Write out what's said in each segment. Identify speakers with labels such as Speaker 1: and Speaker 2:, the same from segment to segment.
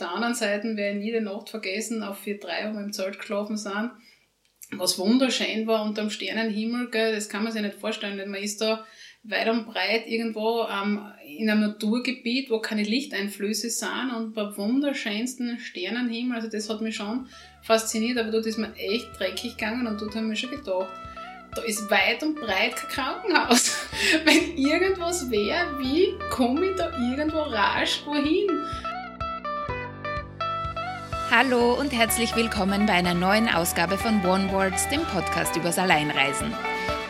Speaker 1: der anderen Seite werde ich jede Nacht vergessen, auf 4-3, wo wir im Zelt geschlafen sind, was wunderschön war unterm Sternenhimmel, gell, das kann man sich nicht vorstellen, denn man ist da weit und breit irgendwo ähm, in einem Naturgebiet, wo keine Lichteinflüsse sind und bei wunderschönsten Sternenhimmel, also das hat mich schon fasziniert, aber dort ist mir echt dreckig gegangen und dort haben wir schon gedacht, da ist weit und breit kein Krankenhaus. Wenn irgendwas wäre, wie komme ich da irgendwo rasch wohin?
Speaker 2: Hallo und herzlich willkommen bei einer neuen Ausgabe von One Words, dem Podcast übers Alleinreisen.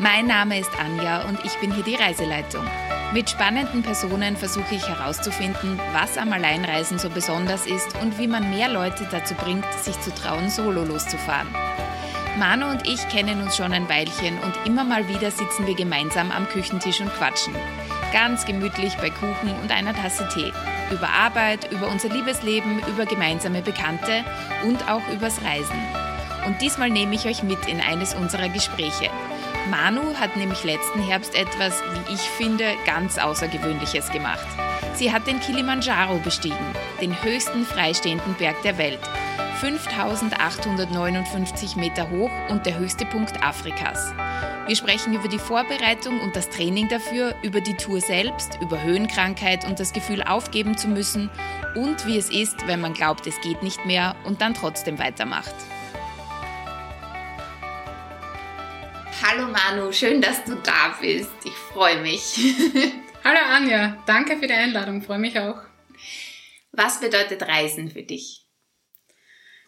Speaker 2: Mein Name ist Anja und ich bin hier die Reiseleitung. Mit spannenden Personen versuche ich herauszufinden, was am Alleinreisen so besonders ist und wie man mehr Leute dazu bringt, sich zu trauen, solo loszufahren. Manu und ich kennen uns schon ein Weilchen und immer mal wieder sitzen wir gemeinsam am Küchentisch und quatschen. Ganz gemütlich bei Kuchen und einer Tasse Tee. Über Arbeit, über unser Liebesleben, über gemeinsame Bekannte und auch übers Reisen. Und diesmal nehme ich euch mit in eines unserer Gespräche. Manu hat nämlich letzten Herbst etwas, wie ich finde, ganz Außergewöhnliches gemacht. Sie hat den Kilimanjaro bestiegen, den höchsten freistehenden Berg der Welt. 5859 Meter hoch und der höchste Punkt Afrikas. Wir sprechen über die Vorbereitung und das Training dafür, über die Tour selbst, über Höhenkrankheit und das Gefühl aufgeben zu müssen und wie es ist, wenn man glaubt, es geht nicht mehr und dann trotzdem weitermacht. Hallo Manu, schön, dass du da bist. Ich freue mich.
Speaker 1: Hallo Anja, danke für die Einladung, freue mich auch.
Speaker 2: Was bedeutet Reisen für dich?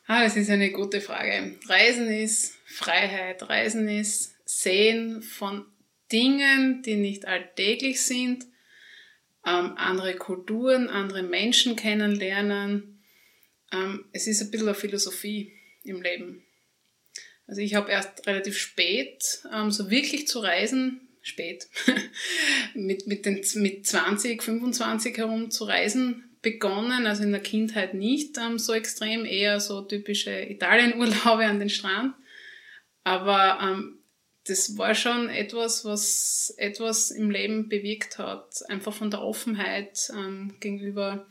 Speaker 1: Ah, das ist eine gute Frage. Reisen ist Freiheit, Reisen ist Sehen von Dingen, die nicht alltäglich sind, ähm, andere Kulturen, andere Menschen kennenlernen. Ähm, es ist ein bisschen eine Philosophie im Leben. Also ich habe erst relativ spät ähm, so wirklich zu reisen, spät, mit, mit, den, mit 20, 25 herum zu reisen begonnen, also in der Kindheit nicht ähm, so extrem, eher so typische Italienurlaube an den Strand. Aber ähm, das war schon etwas, was etwas im Leben bewirkt hat, einfach von der Offenheit ähm, gegenüber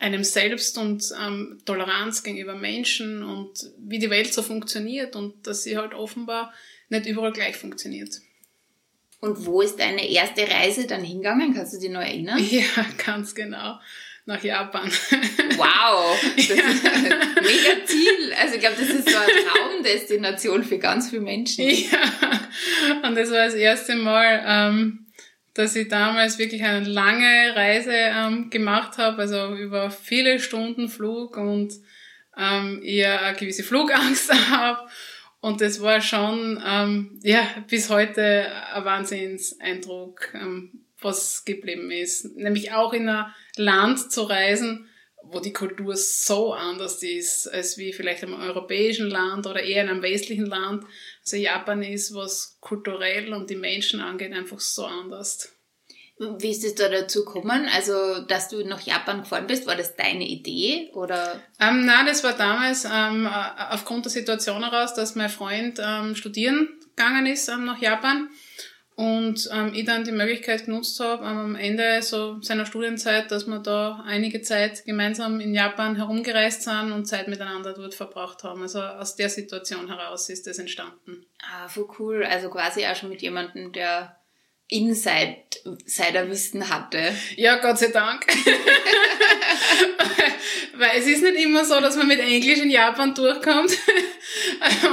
Speaker 1: einem selbst und ähm, Toleranz gegenüber Menschen und wie die Welt so funktioniert und dass sie halt offenbar nicht überall gleich funktioniert.
Speaker 2: Und wo ist deine erste Reise dann hingegangen? Kannst du dich noch erinnern?
Speaker 1: Ja, ganz genau nach Japan.
Speaker 2: Wow, das ist ein mega Ziel. Also ich glaube, das ist so eine Traumdestination für ganz viele Menschen.
Speaker 1: Ja, und das war das erste Mal, ähm, dass ich damals wirklich eine lange Reise ähm, gemacht habe, also über viele Stunden Flug und ähm, eher eine gewisse Flugangst habe. Und das war schon, ähm, ja, bis heute ein Wahnsinnseindruck, ähm, was geblieben ist. Nämlich auch in ein Land zu reisen, wo die Kultur so anders ist, als wie vielleicht einem europäischen Land oder eher in einem westlichen Land. Also Japan ist, was kulturell und die Menschen angeht, einfach so anders.
Speaker 2: Wie ist es da dazu gekommen? Also, dass du nach Japan gefahren bist, war das deine Idee oder?
Speaker 1: Ähm, nein, das war damals ähm, aufgrund der Situation heraus, dass mein Freund ähm, studieren gegangen ist ähm, nach Japan und ähm, ich dann die Möglichkeit genutzt habe, ähm, am Ende so seiner Studienzeit, dass wir da einige Zeit gemeinsam in Japan herumgereist sind und Zeit miteinander dort verbracht haben. Also aus der Situation heraus ist das entstanden.
Speaker 2: Ah, voll cool. Also quasi auch schon mit jemandem, der Insider-Wissen hatte.
Speaker 1: Ja, Gott sei Dank. Weil es ist nicht immer so, dass man mit Englisch in Japan durchkommt.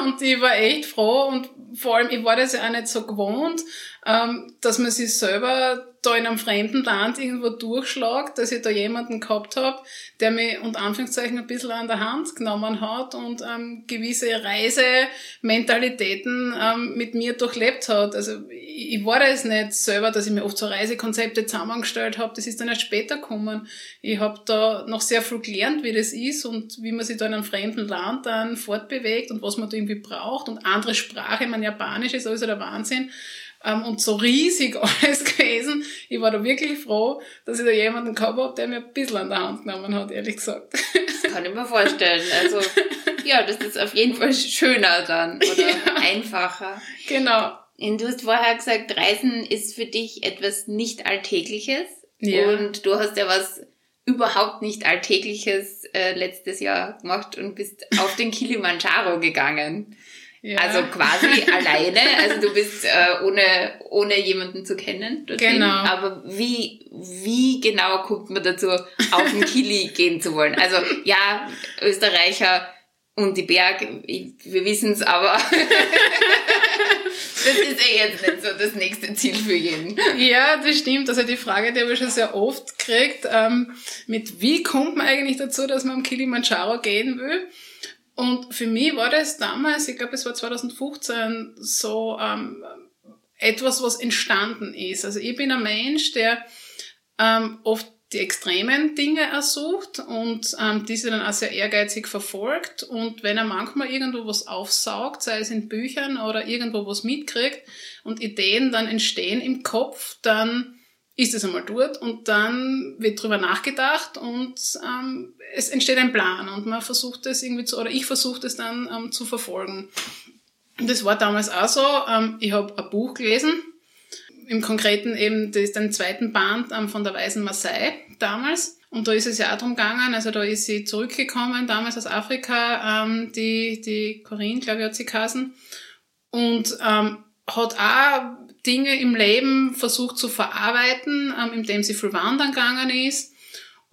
Speaker 1: und ich war echt froh und vor allem, ich war das ja auch nicht so gewohnt dass man sich selber da in einem fremden Land irgendwo durchschlagt, dass ich da jemanden gehabt habe, der mich unter Anführungszeichen ein bisschen an der Hand genommen hat und ähm, gewisse Reisementalitäten ähm, mit mir durchlebt hat. Also ich, ich war das nicht selber, dass ich mir oft so Reisekonzepte zusammengestellt habe, das ist dann erst später gekommen. Ich habe da noch sehr viel gelernt, wie das ist und wie man sich da in einem fremden Land dann fortbewegt und was man da irgendwie braucht und andere Sprache, mein Japanisch ist also der Wahnsinn ähm, und so riesig alles gewesen. Ich war da wirklich froh, dass ich da jemanden gehabt habe, der mir ein bisschen an der Hand genommen hat, ehrlich gesagt.
Speaker 2: Das kann ich mir vorstellen. Also, ja, das ist auf jeden Fall schöner dann oder ja, einfacher.
Speaker 1: Genau.
Speaker 2: Und du hast vorher gesagt, Reisen ist für dich etwas nicht Alltägliches. Ja. Und du hast ja was überhaupt nicht Alltägliches äh, letztes Jahr gemacht und bist auf den Kilimanjaro gegangen. Ja. Also quasi alleine, also du bist äh, ohne, ohne jemanden zu kennen. Dorthin. Genau. Aber wie, wie genau kommt man dazu, auf den Kili gehen zu wollen? Also ja, Österreicher und die Berg, wir wissen es, aber das ist ja jetzt nicht so das nächste Ziel für jeden.
Speaker 1: Ja, das stimmt. Also die Frage, die habe ich schon sehr oft gekriegt, ähm, mit wie kommt man eigentlich dazu, dass man am Kilimanjaro gehen will? Und für mich war das damals, ich glaube, es war 2015, so ähm, etwas, was entstanden ist. Also ich bin ein Mensch, der ähm, oft die extremen Dinge ersucht und ähm, diese dann auch sehr ehrgeizig verfolgt. Und wenn er manchmal irgendwo was aufsaugt, sei es in Büchern oder irgendwo was mitkriegt und Ideen dann entstehen im Kopf, dann ist es einmal dort und dann wird drüber nachgedacht und ähm, es entsteht ein Plan und man versucht es irgendwie zu, oder ich versuche es dann ähm, zu verfolgen. Und das war damals auch so. Ähm, ich habe ein Buch gelesen, im Konkreten eben das, den zweiten Band ähm, von der Weisen Marseille damals. Und da ist es ja auch drum gegangen, also da ist sie zurückgekommen, damals aus Afrika, ähm, die, die Corinne, glaube ich, hat sie geheißen. Und ähm, hat auch Dinge im Leben versucht zu verarbeiten, ähm, indem sie viel wandern gegangen ist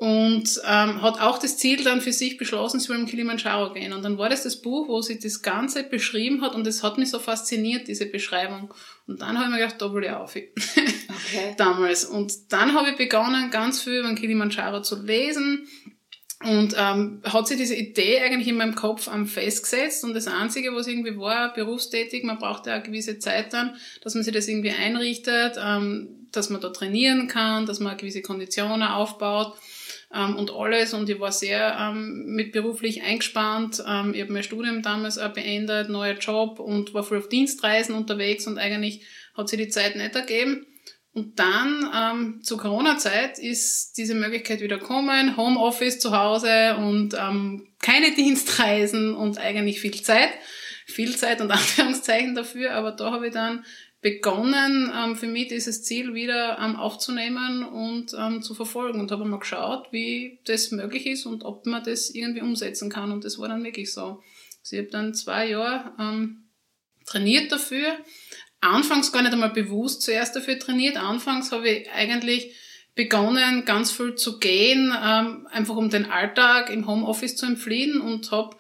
Speaker 1: und ähm, hat auch das Ziel dann für sich beschlossen, sie will im Kilimanjaro gehen. Und dann war das das Buch, wo sie das Ganze beschrieben hat und es hat mich so fasziniert, diese Beschreibung. Und dann habe ich mir gedacht, da will ich auf. Okay. Damals. Und dann habe ich begonnen, ganz viel über den Kilimanjaro zu lesen und ähm, hat sich diese Idee eigentlich in meinem Kopf ähm, festgesetzt und das Einzige, was irgendwie war, berufstätig, man braucht ja eine gewisse Zeit dann, dass man sich das irgendwie einrichtet, ähm, dass man da trainieren kann, dass man gewisse Konditionen aufbaut ähm, und alles. Und ich war sehr ähm, mit beruflich eingespannt. Ähm, ich habe mein Studium damals auch beendet, neuer Job und war voll auf Dienstreisen unterwegs und eigentlich hat sich die Zeit nicht ergeben. Und dann ähm, zur Corona-Zeit ist diese Möglichkeit wieder gekommen, Homeoffice zu Hause und ähm, keine Dienstreisen und eigentlich viel Zeit. Viel Zeit und Anführungszeichen dafür, aber da habe ich dann begonnen, ähm, für mich dieses Ziel wieder ähm, aufzunehmen und ähm, zu verfolgen und habe mal geschaut, wie das möglich ist und ob man das irgendwie umsetzen kann. Und das war dann wirklich so. Also ich habe dann zwei Jahre ähm, trainiert dafür. Anfangs gar nicht einmal bewusst zuerst dafür trainiert. Anfangs habe ich eigentlich begonnen, ganz viel zu gehen, ähm, einfach um den Alltag im Homeoffice zu entfliehen und habe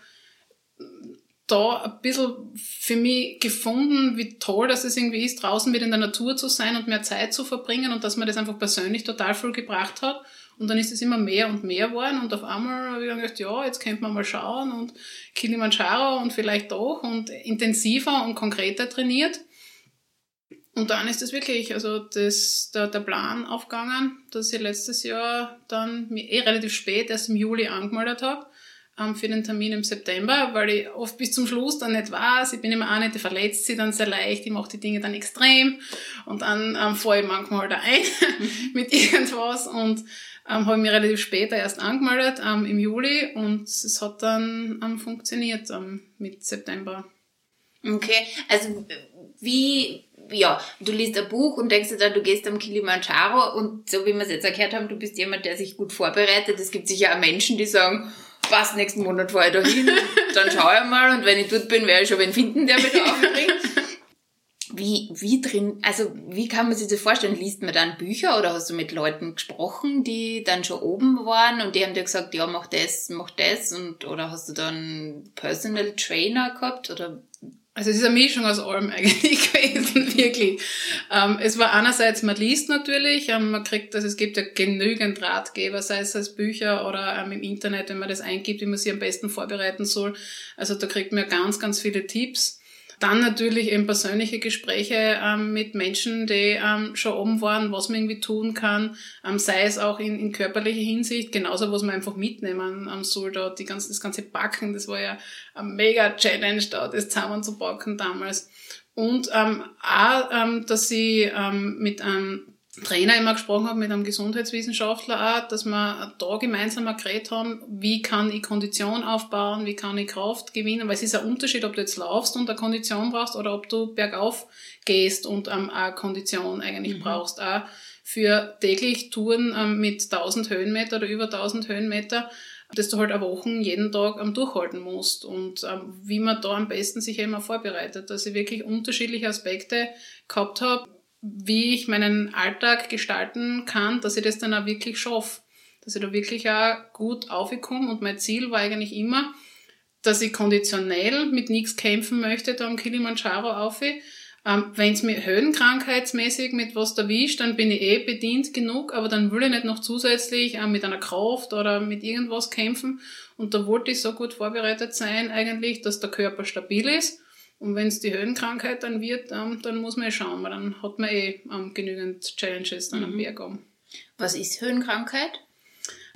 Speaker 1: da ein bisschen für mich gefunden, wie toll das es irgendwie ist, draußen wieder in der Natur zu sein und mehr Zeit zu verbringen und dass mir das einfach persönlich total viel gebracht hat. Und dann ist es immer mehr und mehr geworden und auf einmal habe ich gedacht, ja, jetzt könnte man mal schauen und Kilimanjaro und vielleicht doch und intensiver und konkreter trainiert. Und dann ist es wirklich, also das, der, der Plan aufgegangen, dass ich letztes Jahr dann eh relativ spät, erst im Juli angemeldet habe ähm, für den Termin im September, weil ich oft bis zum Schluss dann nicht weiß. Ich bin immer auch nicht, ich verletzt sie dann sehr leicht, ich mache die Dinge dann extrem und dann ähm, fahre ich manchmal da ein mit irgendwas und ähm, habe mich relativ später erst angemeldet, ähm, im Juli und es hat dann ähm, funktioniert ähm, mit September.
Speaker 2: Okay, also wie, ja, du liest ein Buch und denkst dir dann, du gehst am Kilimanjaro und so wie wir es jetzt erklärt haben, du bist jemand, der sich gut vorbereitet. Es gibt sicher auch Menschen, die sagen, passt, nächsten Monat fahre ich da hin, dann schaue ich mal und wenn ich dort bin, werde ich schon wen finden, der mich da aufbringt. Wie, wie drin, also wie kann man sich das vorstellen? Liest man dann Bücher oder hast du mit Leuten gesprochen, die dann schon oben waren und die haben dir gesagt, ja, mach das, mach das und oder hast du dann Personal Trainer gehabt oder
Speaker 1: also es ist eine Mischung aus allem eigentlich gewesen, wirklich. Ähm, es war einerseits, man liest natürlich, ähm, man kriegt, also es gibt ja genügend Ratgeber, sei es als Bücher oder ähm, im Internet, wenn man das eingibt, wie man sich am besten vorbereiten soll. Also da kriegt man ganz, ganz viele Tipps. Dann natürlich eben persönliche Gespräche ähm, mit Menschen, die ähm, schon oben waren, was man irgendwie tun kann, ähm, sei es auch in, in körperlicher Hinsicht, genauso was man einfach mitnehmen ähm, soll, da die ganze, das ganze Backen, das war ja eine mega Challenge da, das zusammenzubacken damals. Und ähm, auch, ähm, dass sie ähm, mit einem Trainer immer gesprochen habe, mit einem Gesundheitswissenschaftler auch, dass wir da gemeinsam geredet haben, wie kann ich Kondition aufbauen, wie kann ich Kraft gewinnen, weil es ist ein Unterschied, ob du jetzt laufst und eine Kondition brauchst oder ob du bergauf gehst und ähm, auch Kondition eigentlich mhm. brauchst. Auch für täglich Touren ähm, mit 1000 Höhenmeter oder über 1000 Höhenmeter, dass du halt eine Woche jeden Tag ähm, durchhalten musst und ähm, wie man da am besten sich immer vorbereitet, dass ich wirklich unterschiedliche Aspekte gehabt habe, wie ich meinen Alltag gestalten kann, dass ich das dann auch wirklich schaffe, dass ich da wirklich auch gut aufkomme und mein Ziel war eigentlich immer, dass ich konditionell mit nichts kämpfen möchte, da am Kilimanjaro auf. Ähm, Wenn es mir höhenkrankheitsmäßig mit was erwischt, dann bin ich eh bedient genug, aber dann will ich nicht noch zusätzlich äh, mit einer Kraft oder mit irgendwas kämpfen. Und da wollte ich so gut vorbereitet sein eigentlich, dass der Körper stabil ist. Und wenn es die Höhenkrankheit dann wird, ähm, dann muss man eh schauen, weil dann hat man eh ähm, genügend Challenges dann mhm. am Berg um.
Speaker 2: Was ist Höhenkrankheit?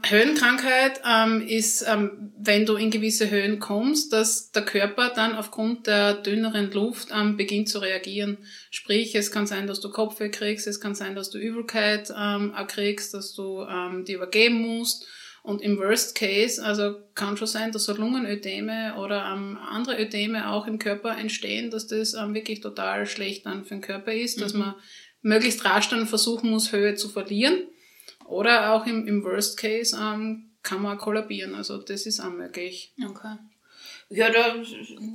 Speaker 1: Höhenkrankheit ähm, ist, ähm, wenn du in gewisse Höhen kommst, dass der Körper dann aufgrund der dünneren Luft ähm, beginnt zu reagieren. Sprich, es kann sein, dass du Kopfweh kriegst, es kann sein, dass du Übelkeit ähm, kriegst, dass du ähm, die übergeben musst. Und im Worst Case, also kann schon sein, dass so Lungenödeme oder ähm, andere Ödeme auch im Körper entstehen, dass das ähm, wirklich total schlecht dann für den Körper ist, mhm. dass man möglichst rasch dann versuchen muss, Höhe zu verlieren oder auch im, im Worst Case ähm, kann man kollabieren. Also das ist auch möglich.
Speaker 2: Okay. Ja, da,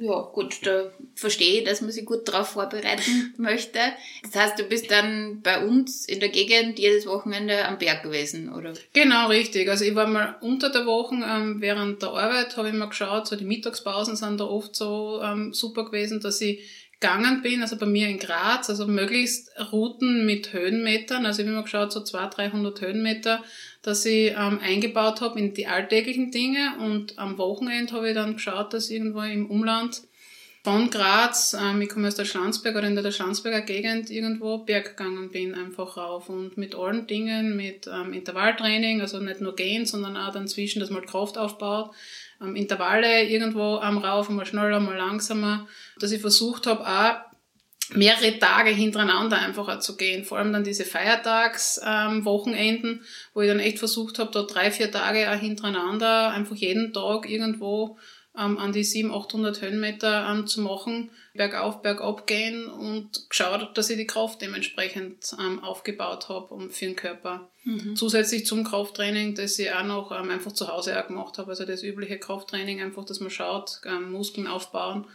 Speaker 2: ja, gut, da verstehe ich, dass man sich gut darauf vorbereiten möchte. Das heißt, du bist dann bei uns in der Gegend jedes Wochenende am Berg gewesen, oder?
Speaker 1: Genau, richtig. Also ich war mal unter der Woche ähm, während der Arbeit, habe ich mal geschaut, so die Mittagspausen sind da oft so ähm, super gewesen, dass ich gegangen bin, also bei mir in Graz, also möglichst Routen mit Höhenmetern, also ich habe immer geschaut, so 200, 300 Höhenmeter, dass ich ähm, eingebaut habe in die alltäglichen Dinge. Und am Wochenende habe ich dann geschaut, dass irgendwo im Umland von Graz, ähm, ich komme aus der Schlanzberg oder in der Schlanzberger Gegend irgendwo Berg gegangen bin, einfach rauf. Und mit allen Dingen, mit ähm, Intervalltraining, also nicht nur gehen, sondern auch dann zwischen, dass man Kraft aufbaut, Intervalle irgendwo ähm, rauf, mal schneller, mal langsamer, dass ich versucht habe, auch mehrere Tage hintereinander einfach zu gehen. Vor allem dann diese Feiertagswochenenden, ähm, wo ich dann echt versucht habe, da drei, vier Tage auch hintereinander einfach jeden Tag irgendwo ähm, an die 700, 800 Höhenmeter ähm, zu machen, bergauf, bergab gehen und geschaut, dass ich die Kraft dementsprechend ähm, aufgebaut habe um, für den Körper. Mhm. Zusätzlich zum Krafttraining, das ich auch noch ähm, einfach zu Hause auch gemacht habe, also das übliche Krafttraining, einfach, dass man schaut, ähm, Muskeln aufbauen,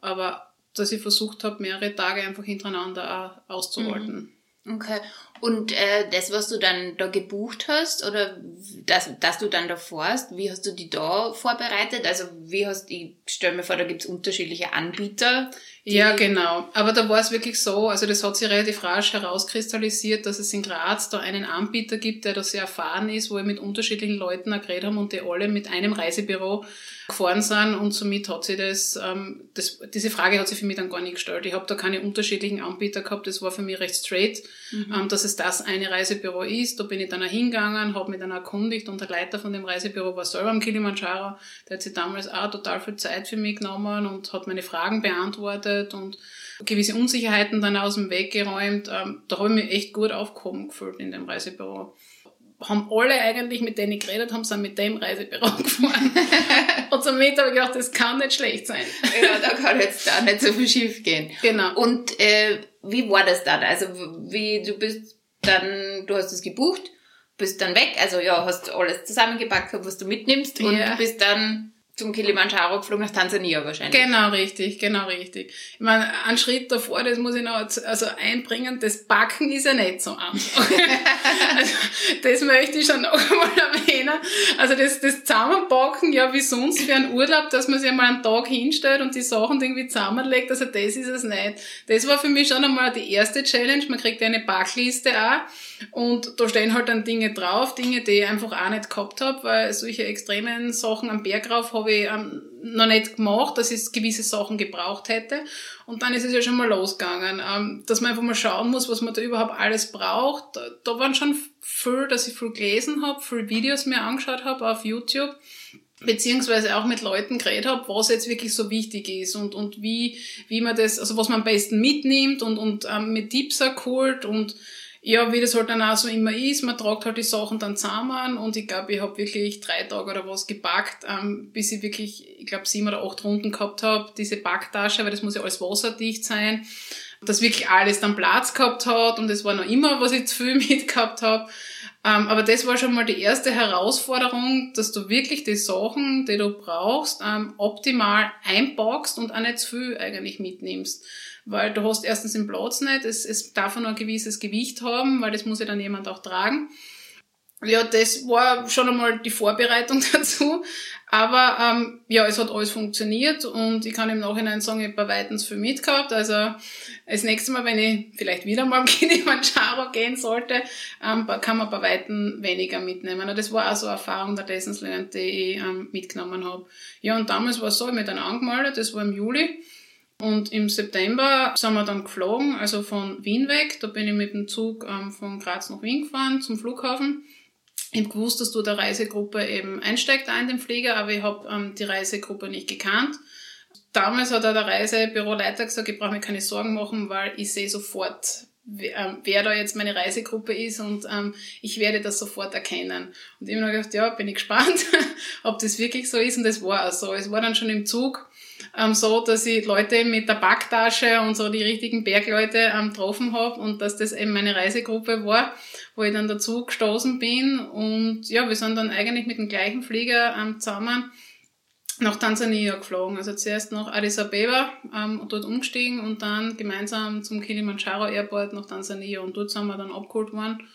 Speaker 1: aber dass ich versucht habe, mehrere Tage einfach hintereinander auch auszuhalten. Mhm.
Speaker 2: Okay. Und äh, das, was du dann da gebucht hast oder das, dass du dann da fährst, wie hast du die da vorbereitet? Also wie hast ich stelle mir vor, da gibt's unterschiedliche Anbieter.
Speaker 1: Ja, genau. Aber da war es wirklich so, also das hat sich relativ rasch herauskristallisiert, dass es in Graz da einen Anbieter gibt, der da sehr erfahren ist, wo wir mit unterschiedlichen Leuten geredet haben und die alle mit einem Reisebüro gefahren sind und somit hat sie das, ähm, das diese Frage hat sich für mich dann gar nicht gestellt. Ich habe da keine unterschiedlichen Anbieter gehabt, das war für mich recht straight, mhm. ähm, dass es das eine Reisebüro ist. Da bin ich dann auch hingegangen, habe mich dann erkundigt und der Leiter von dem Reisebüro war selber am Kilimanjaro, der hat sich damals auch total viel Zeit für mich genommen und hat meine Fragen beantwortet und gewisse Unsicherheiten dann aus dem Weg geräumt. Ähm, da habe ich mich echt gut aufgehoben gefühlt in dem Reisebüro haben alle eigentlich, mit denen ich geredet habe, sind mit dem Reisebüro gefahren. und somit habe ich gedacht, das kann nicht schlecht sein.
Speaker 2: ja, da kann jetzt da nicht so viel schief gehen.
Speaker 1: Genau.
Speaker 2: Und äh, wie war das dann? Also wie du bist dann, du hast es gebucht, bist dann weg, also ja, hast alles zusammengepackt, was du mitnimmst und ja. bist dann zum Kilimanjaro geflogen nach Tansania wahrscheinlich.
Speaker 1: Genau, richtig, genau, richtig. Ich meine, einen Schritt davor, das muss ich noch also einbringen, das Backen ist ja nicht so einfach. also, das möchte ich schon noch einmal erwähnen. Also das, das Zusammenpacken, ja, wie sonst für einen Urlaub, dass man sich einmal einen Tag hinstellt und die Sachen irgendwie zusammenlegt, also das ist es nicht. Das war für mich schon einmal die erste Challenge. Man kriegt ja eine Backliste auch und da stehen halt dann Dinge drauf, Dinge, die ich einfach auch nicht gehabt habe, weil solche extremen Sachen am Berg rauf habe ich ähm, noch nicht gemacht, dass ich gewisse Sachen gebraucht hätte. Und dann ist es ja schon mal losgegangen, ähm, dass man einfach mal schauen muss, was man da überhaupt alles braucht. Da, waren schon viel, dass ich viel gelesen habe, viel Videos mir angeschaut habe auf YouTube beziehungsweise auch mit Leuten geredet habe, was jetzt wirklich so wichtig ist und, und wie, wie man das, also was man am besten mitnimmt und, und ähm, mit Tipps geholt und ja, wie das halt dann auch so immer ist, man tragt halt die Sachen dann zusammen und ich glaube, ich habe wirklich drei Tage oder was gepackt, ähm, bis ich wirklich, ich glaube, sieben oder acht Runden gehabt habe, diese Backtasche, weil das muss ja alles wasserdicht sein. dass wirklich alles dann Platz gehabt hat und es war noch immer, was ich zu viel mitgehabt habe. Ähm, aber das war schon mal die erste Herausforderung, dass du wirklich die Sachen, die du brauchst, ähm, optimal einpackst und auch nicht zu viel eigentlich mitnimmst. Weil du hast erstens den Platz nicht, es, es darf nur ein gewisses Gewicht haben, weil das muss ja dann jemand auch tragen. Ja, das war schon einmal die Vorbereitung dazu. Aber ähm, ja, es hat alles funktioniert und ich kann im Nachhinein sagen, ich habe bei weitem viel mitgehabt. Also das nächste Mal, wenn ich vielleicht wieder mal am Kilimanjaro gehen sollte, ähm, kann man bei weitem weniger mitnehmen. Und das war auch so eine Erfahrung der Lessons Learned, die ich ähm, mitgenommen habe. Ja, und damals war es so, ich habe mich dann angemeldet, das war im Juli. Und im September sind wir dann geflogen, also von Wien weg. Da bin ich mit dem Zug ähm, von Graz nach Wien gefahren zum Flughafen. Ich habe gewusst, dass du der Reisegruppe eben einsteigt in den Flieger, aber ich habe ähm, die Reisegruppe nicht gekannt. Damals hat auch der Reisebüroleiter gesagt, ich brauche mir keine Sorgen machen, weil ich sehe sofort, wer, ähm, wer da jetzt meine Reisegruppe ist und ähm, ich werde das sofort erkennen. Und ich habe mir gedacht, ja, bin ich gespannt, ob das wirklich so ist und das war auch so. Es war dann schon im Zug ähm, so, dass ich Leute mit der Backtasche und so die richtigen Bergleute ähm, getroffen habe und dass das eben meine Reisegruppe war, wo ich dann dazu gestoßen bin. Und ja, wir sind dann eigentlich mit dem gleichen Flieger ähm, zusammen nach Tansania geflogen. Also zuerst nach Addis Abeba ähm, dort umgestiegen und dann gemeinsam zum Kilimanjaro Airport nach Tansania und dort sind wir dann abgeholt worden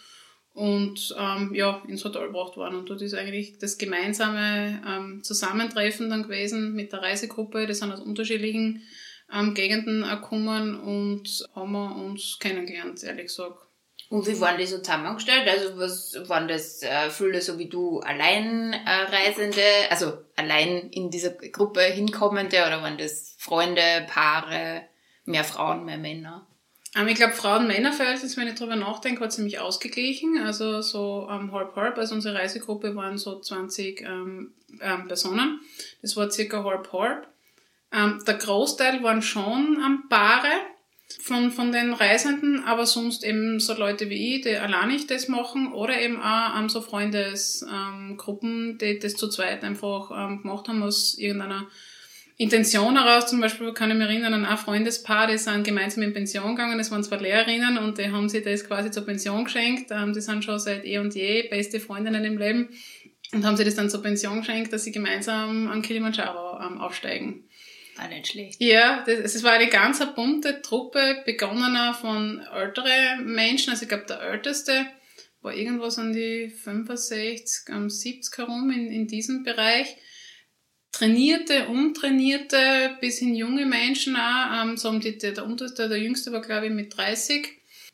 Speaker 1: und ähm, ja, ins Hotel gebracht worden. Und dort ist eigentlich das gemeinsame ähm, Zusammentreffen dann gewesen mit der Reisegruppe. Die sind aus unterschiedlichen ähm, Gegenden gekommen und haben wir uns kennengelernt, ehrlich gesagt.
Speaker 2: Und wie waren die so zusammengestellt? Also was waren das äh, viele so wie du Alleinreisende, also allein in dieser Gruppe hinkommende oder waren das Freunde, Paare, mehr Frauen, mehr Männer?
Speaker 1: Ähm, ich glaube, Frauen-Männer-Verhältnis, wenn ich drüber nachdenke, war ziemlich ausgeglichen. Also so ähm, halb-halb. Also unsere Reisegruppe waren so 20 ähm, ähm, Personen. Das war circa halb-halb. Ähm, der Großteil waren schon ähm, Paare von, von den Reisenden, aber sonst eben so Leute wie ich, die allein nicht das machen oder eben auch ähm, so Freundesgruppen, ähm, die das zu zweit einfach ähm, gemacht haben aus irgendeiner Intention heraus, zum Beispiel kann ich mich erinnern an ein Freundespaar, die sind gemeinsam in Pension gegangen, das waren zwei Lehrerinnen und die haben sich das quasi zur Pension geschenkt. Ähm, die sind schon seit eh und je beste Freundinnen im Leben und haben sich das dann zur Pension geschenkt, dass sie gemeinsam an Kilimanjaro ähm, aufsteigen.
Speaker 2: War nicht schlecht.
Speaker 1: Ja, es war eine ganz bunte Truppe, begonnener von älteren Menschen. Also ich glaube, der älteste war irgendwas an die 65, 70 herum in, in diesem Bereich trainierte, untrainierte, bis hin junge Menschen auch. Ähm, so um die, der, der unterste, der jüngste war glaube ich mit 30.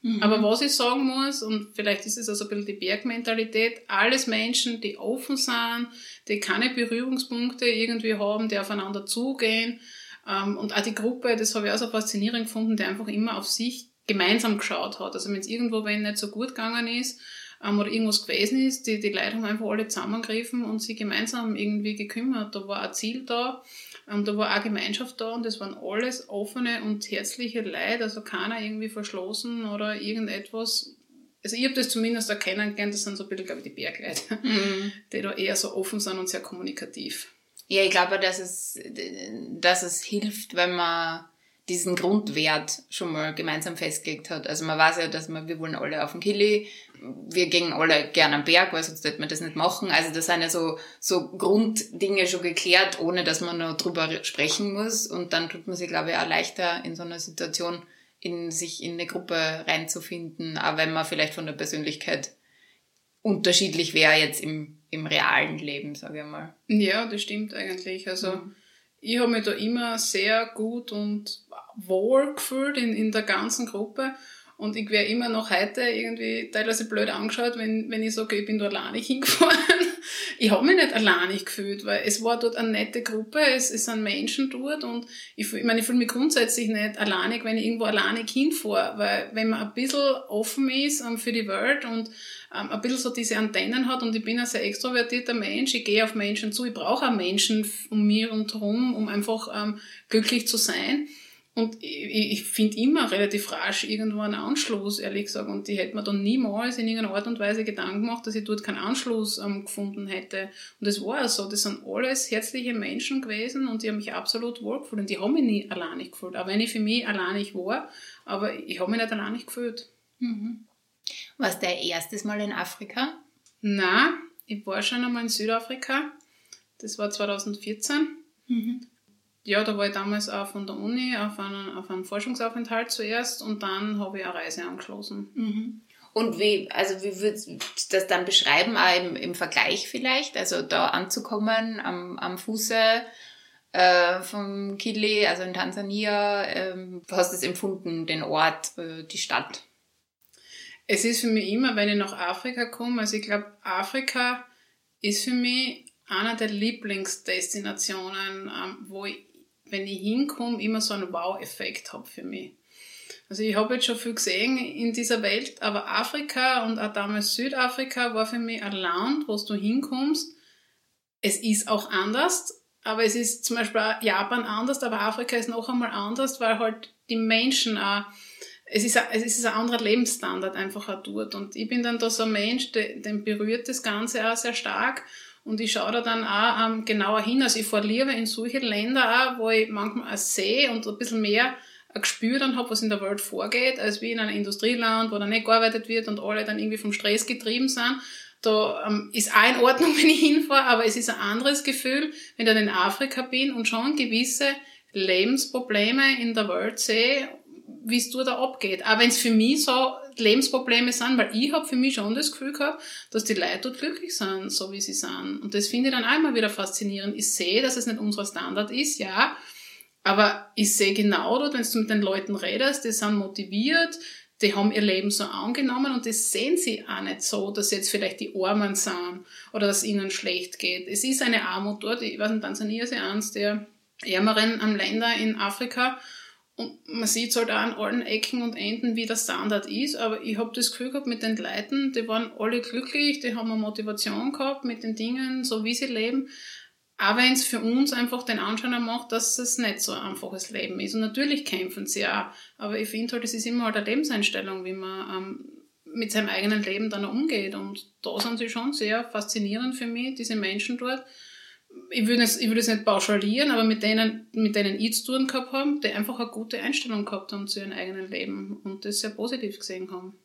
Speaker 1: Mhm. Aber was ich sagen muss, und vielleicht ist es also ein bisschen die Bergmentalität, alles Menschen, die offen sind, die keine Berührungspunkte irgendwie haben, die aufeinander zugehen. Ähm, und auch die Gruppe, das habe ich auch so faszinierend gefunden, die einfach immer auf sich gemeinsam geschaut hat. Also wenn es irgendwo wenn nicht so gut gegangen ist, ähm, oder irgendwas gewesen ist, die, die Leute haben einfach alle zusammengegriffen und sich gemeinsam irgendwie gekümmert. Da war ein Ziel da, ähm, da war auch Gemeinschaft da und das waren alles offene und herzliche Leute, also keiner irgendwie verschlossen oder irgendetwas. Also ich habe das zumindest erkennen gelernt, das sind so ein bisschen, glaube ich, die Bergleute, mhm. die da eher so offen sind und sehr kommunikativ.
Speaker 2: Ja, ich glaube, dass es, dass es hilft, wenn man diesen Grundwert schon mal gemeinsam festgelegt hat. Also man weiß ja, dass wir, wir wollen alle auf den Kili, wir gehen alle gerne am Berg, weil sonst wird man das nicht machen. Also das sind ja so, so Grunddinge schon geklärt, ohne dass man noch drüber sprechen muss. Und dann tut man sich, glaube ich, auch leichter in so einer Situation in sich in eine Gruppe reinzufinden, auch wenn man vielleicht von der Persönlichkeit unterschiedlich wäre jetzt im, im realen Leben, sage ich mal.
Speaker 1: Ja, das stimmt eigentlich. Also mhm. Ich habe mich da immer sehr gut und wohl gefühlt in, in der ganzen Gruppe. Und ich wäre immer noch heute irgendwie teilweise blöd angeschaut, wenn, wenn ich sage, ich bin da alleine hingefahren. Ich habe mich nicht alleine gefühlt, weil es war dort eine nette Gruppe, es, es sind Menschen dort und ich, ich meine, ich fühle mich grundsätzlich nicht alleinig, wenn ich irgendwo alleinig hinfahre, weil wenn man ein bisschen offen ist ähm, für die Welt und um, ein bisschen so diese Antennen hat und ich bin ein sehr extrovertierter Mensch, ich gehe auf Menschen zu, ich brauche auch Menschen um mir und herum, um einfach um, glücklich zu sein Und ich, ich finde immer relativ rasch irgendwo einen Anschluss, ehrlich gesagt. Und ich hätte mir dann niemals in irgendeiner Art und Weise Gedanken gemacht, dass ich dort keinen Anschluss ähm, gefunden hätte. Und das war ja so. Das sind alles herzliche Menschen gewesen und die haben mich absolut wohlgefühlt. Und die haben mich nie alleinig gefühlt. Auch wenn ich für mich alleinig war, aber ich habe mich nicht alleinig gefühlt.
Speaker 2: Mhm. Warst du dein erstes Mal in Afrika?
Speaker 1: Nein, ich war schon einmal in Südafrika. Das war 2014. Mhm ja, da war ich damals auch von der Uni auf einen, auf einen Forschungsaufenthalt zuerst und dann habe ich eine Reise angeschlossen.
Speaker 2: Mhm. Und wie, also wie würdest du das dann beschreiben, auch im, im Vergleich vielleicht? Also da anzukommen am, am Fuße äh, vom Kili, also in Tansania, ähm, du hast es empfunden, den Ort, äh, die Stadt?
Speaker 1: Es ist für mich immer, wenn ich nach Afrika komme, also ich glaube, Afrika ist für mich einer der Lieblingsdestinationen, ähm, wo ich wenn ich hinkomme, immer so einen Wow-Effekt habe für mich. Also ich habe jetzt schon viel gesehen in dieser Welt, aber Afrika und auch damals Südafrika war für mich ein Land, wo du hinkommst. Es ist auch anders, aber es ist zum Beispiel auch Japan anders, aber Afrika ist noch einmal anders, weil halt die Menschen auch, es ist, ein, es ist ein anderer Lebensstandard einfach auch dort. Und ich bin dann da so ein Mensch, den, den berührt das Ganze auch sehr stark. Und ich schaue da dann auch ähm, genauer hin. Also ich lieber in solche Länder auch, wo ich manchmal auch sehe und ein bisschen mehr ein Gespür dann habe, was in der Welt vorgeht, als wie in einem Industrieland, wo dann nicht gearbeitet wird und alle dann irgendwie vom Stress getrieben sind. Da ähm, ist auch in Ordnung, wenn ich hinfahre, aber es ist ein anderes Gefühl, wenn ich dann in Afrika bin und schon gewisse Lebensprobleme in der Welt sehe, wie es da abgeht. Auch wenn es für mich so Lebensprobleme sind, weil ich habe für mich schon das Gefühl gehabt, dass die Leute dort glücklich sind, so wie sie sind. Und das finde ich dann auch immer wieder faszinierend. Ich sehe, dass es nicht unser Standard ist, ja, aber ich sehe genau dort, wenn du mit den Leuten redest, die sind motiviert, die haben ihr Leben so angenommen und das sehen sie auch nicht so, dass jetzt vielleicht die Armen sind oder dass ihnen schlecht geht. Es ist eine Armut dort. Ich weiß, in Tansania ist ja eines der ärmeren Länder in Afrika und man sieht halt auch an allen Ecken und Enden, wie der Standard ist, aber ich habe das Gefühl gehabt mit den Leuten, die waren alle glücklich, die haben eine Motivation gehabt mit den Dingen, so wie sie leben. Aber wenn es für uns einfach den Anschein macht, dass es nicht so ein einfaches Leben ist. Und natürlich kämpfen sie auch. Aber ich finde halt, es ist immer halt eine Lebenseinstellung, wie man ähm, mit seinem eigenen Leben dann umgeht. Und da sind sie schon sehr faszinierend für mich, diese Menschen dort ich würde es, ich würde es nicht pauschalieren, aber mit denen, mit denen ich zu tun gehabt habe, die einfach eine gute Einstellung gehabt haben zu ihrem eigenen Leben und das sehr positiv gesehen haben.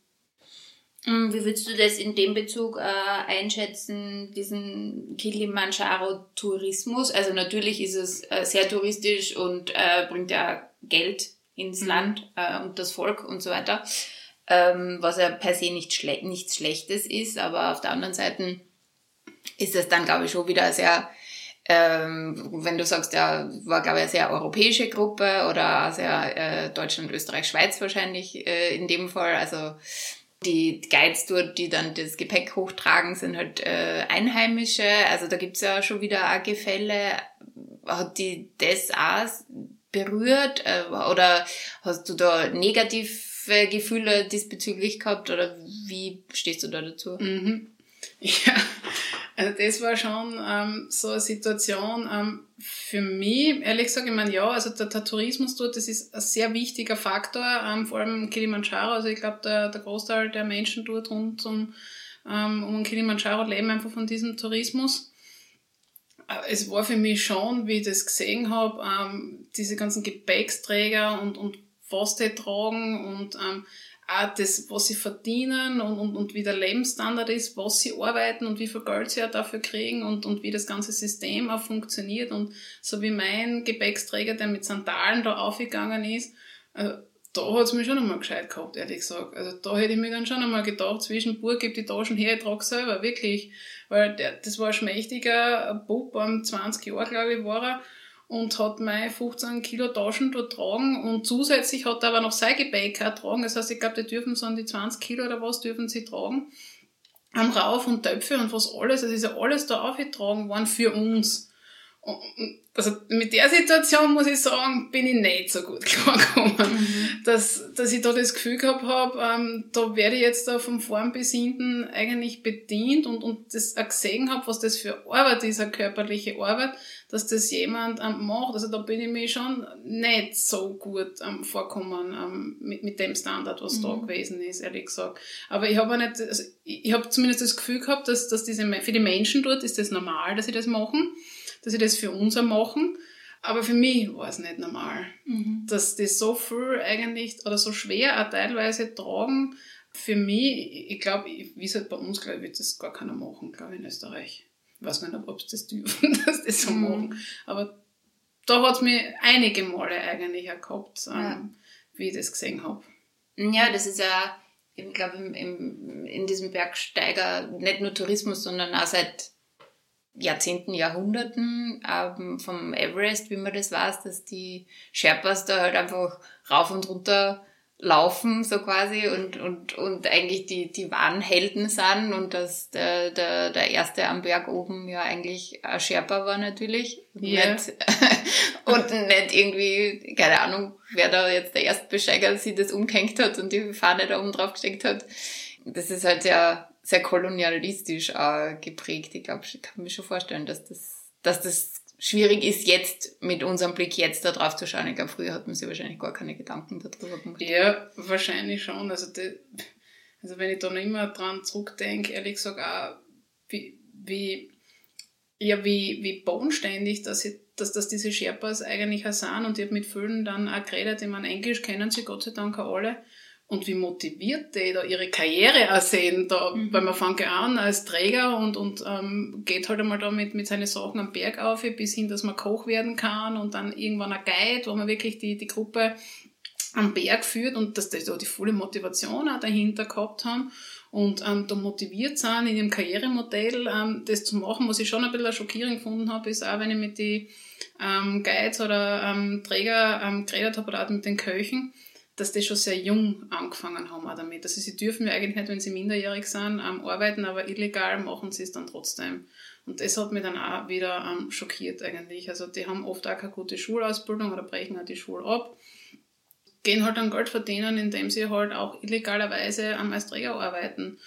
Speaker 2: Mm, wie würdest du das in dem Bezug äh, einschätzen, diesen Kilimanjaro-Tourismus? Also natürlich ist es äh, sehr touristisch und äh, bringt ja Geld ins mhm. Land äh, und das Volk und so weiter, ähm, was ja per se nicht schle nichts Schlechtes ist, aber auf der anderen Seite ist es dann, glaube ich, schon wieder sehr ähm, wenn du sagst, ja, war glaube ich eine sehr europäische Gruppe oder sehr äh, Deutschland, Österreich, Schweiz wahrscheinlich äh, in dem Fall. Also die Guides dort, die dann das Gepäck hochtragen, sind halt äh, Einheimische. Also da gibt's ja schon wieder auch Gefälle. Hat die das auch berührt äh, oder hast du da negative Gefühle diesbezüglich gehabt oder wie stehst du da dazu?
Speaker 1: Mhm. Ja, also das war schon ähm, so eine Situation ähm, für mich, ehrlich gesagt, ich meine, ja, also der, der, Tourismus dort, das ist ein sehr wichtiger Faktor, ähm, vor allem Kilimanjaro, also ich glaube, der, der Großteil der Menschen dort rund um, ähm, um Kilimanjaro leben einfach von diesem Tourismus. Äh, es war für mich schon, wie ich das gesehen habe, ähm, diese ganzen Gepäcksträger und, und was tragen und ähm, auch das, was sie verdienen und, und, und wie der Lebensstandard ist, was sie arbeiten und wie viel Geld sie auch dafür kriegen und, und wie das ganze System auch funktioniert. Und so wie mein Gepäcksträger, der mit Sandalen da aufgegangen ist, also da hat's mich schon einmal gescheit gehabt, ehrlich gesagt. Also da hätte ich mir dann schon einmal gedacht, zwischen Burg gibt die Taschen her, ich trage selber, wirklich. Weil der, das war ein schmächtiger Bub, um 20 Jahre, glaube ich, war er und hat meine 15 Kilo Taschen dort tragen und zusätzlich hat er aber noch sein Gepäck tragen. Das heißt, ich glaube, die dürfen so an die 20 Kilo oder was dürfen sie tragen. Am Rauf und Töpfe und was alles, es ist ja alles da aufgetragen worden für uns. Also mit der Situation muss ich sagen, bin ich nicht so gut klargekommen. Mhm. Dass, dass ich da das Gefühl gehabt habe, ähm, da werde ich jetzt da vom Form bis hinten eigentlich bedient und, und das auch gesehen habe, was das für Arbeit ist, eine körperliche Arbeit, dass das jemand ähm, macht. Also da bin ich mir schon nicht so gut ähm, vorkommen ähm, mit, mit dem Standard, was mhm. da gewesen ist, ehrlich gesagt. Aber ich habe auch nicht, also ich, ich habe zumindest das Gefühl gehabt, dass, dass diese, für die Menschen dort ist das normal, dass sie das machen dass sie das für uns auch machen. Aber für mich war es nicht normal. Mhm. Dass die so viel eigentlich oder so schwer auch teilweise tragen, für mich, ich glaube, wie es halt bei uns, glaube ich, wird das gar keiner machen, glaube ich, in Österreich. Ich weiß nicht, ob sie das dürfen, dass das so mhm. machen. Aber da hat es mir einige Male eigentlich auch gehabt, ähm, ja. wie ich das gesehen habe.
Speaker 2: Ja, das ist ja, ich glaube, in diesem Bergsteiger nicht nur Tourismus, sondern auch seit Jahrzehnten, Jahrhunderten ähm, vom Everest, wie man das weiß, dass die Sherpas da halt einfach rauf und runter laufen, so quasi, und, und, und eigentlich die, die wahren Helden sind und dass der, der, der erste am Berg oben ja eigentlich ein Sherpa war natürlich. Yeah. Nicht, und nicht irgendwie, keine Ahnung, wer da jetzt der Erstbesteiger sie das umgehängt hat und die Fahne da oben drauf gesteckt hat. Das ist halt ja sehr kolonialistisch äh, geprägt. Ich glaube, ich kann mir schon vorstellen, dass das, dass das schwierig ist, jetzt mit unserem Blick jetzt da drauf zu schauen. Ich glaube, früher hat man sich wahrscheinlich gar keine Gedanken darüber
Speaker 1: gemacht. Ja, wahrscheinlich schon. Also, die, also wenn ich da noch immer dran zurückdenke, ehrlich gesagt auch, wie, wie, ja, wie, wie bodenständig, dass, ich, dass, dass diese Sherpas eigentlich auch sind und ich habe mit vielen dann auch geredet, ich meine, Englisch kennen sie Gott sei Dank auch alle und wie motiviert die da ihre Karriere auch sehen, da, mhm. weil man fängt ja an als Träger und, und ähm, geht halt einmal da mit, mit seinen Sachen am Berg auf, bis hin, dass man Koch werden kann und dann irgendwann ein Guide, wo man wirklich die, die Gruppe am Berg führt und dass die da die volle Motivation auch dahinter gehabt haben und ähm, da motiviert sind in ihrem Karrieremodell, ähm, das zu machen. Was ich schon ein bisschen schockierend gefunden habe, ist auch, wenn ich mit den ähm, Guides oder ähm, Träger ähm, geredet habe oder auch mit den Köchen, dass die schon sehr jung angefangen haben auch damit. Also sie dürfen ja eigentlich nicht, wenn sie minderjährig sind, ähm, arbeiten, aber illegal machen sie es dann trotzdem. Und das hat mich dann auch wieder ähm, schockiert eigentlich. Also die haben oft auch keine gute Schulausbildung oder brechen auch die Schule ab. Gehen halt dann Geld verdienen, indem sie halt auch illegalerweise ähm, als Träger arbeiten.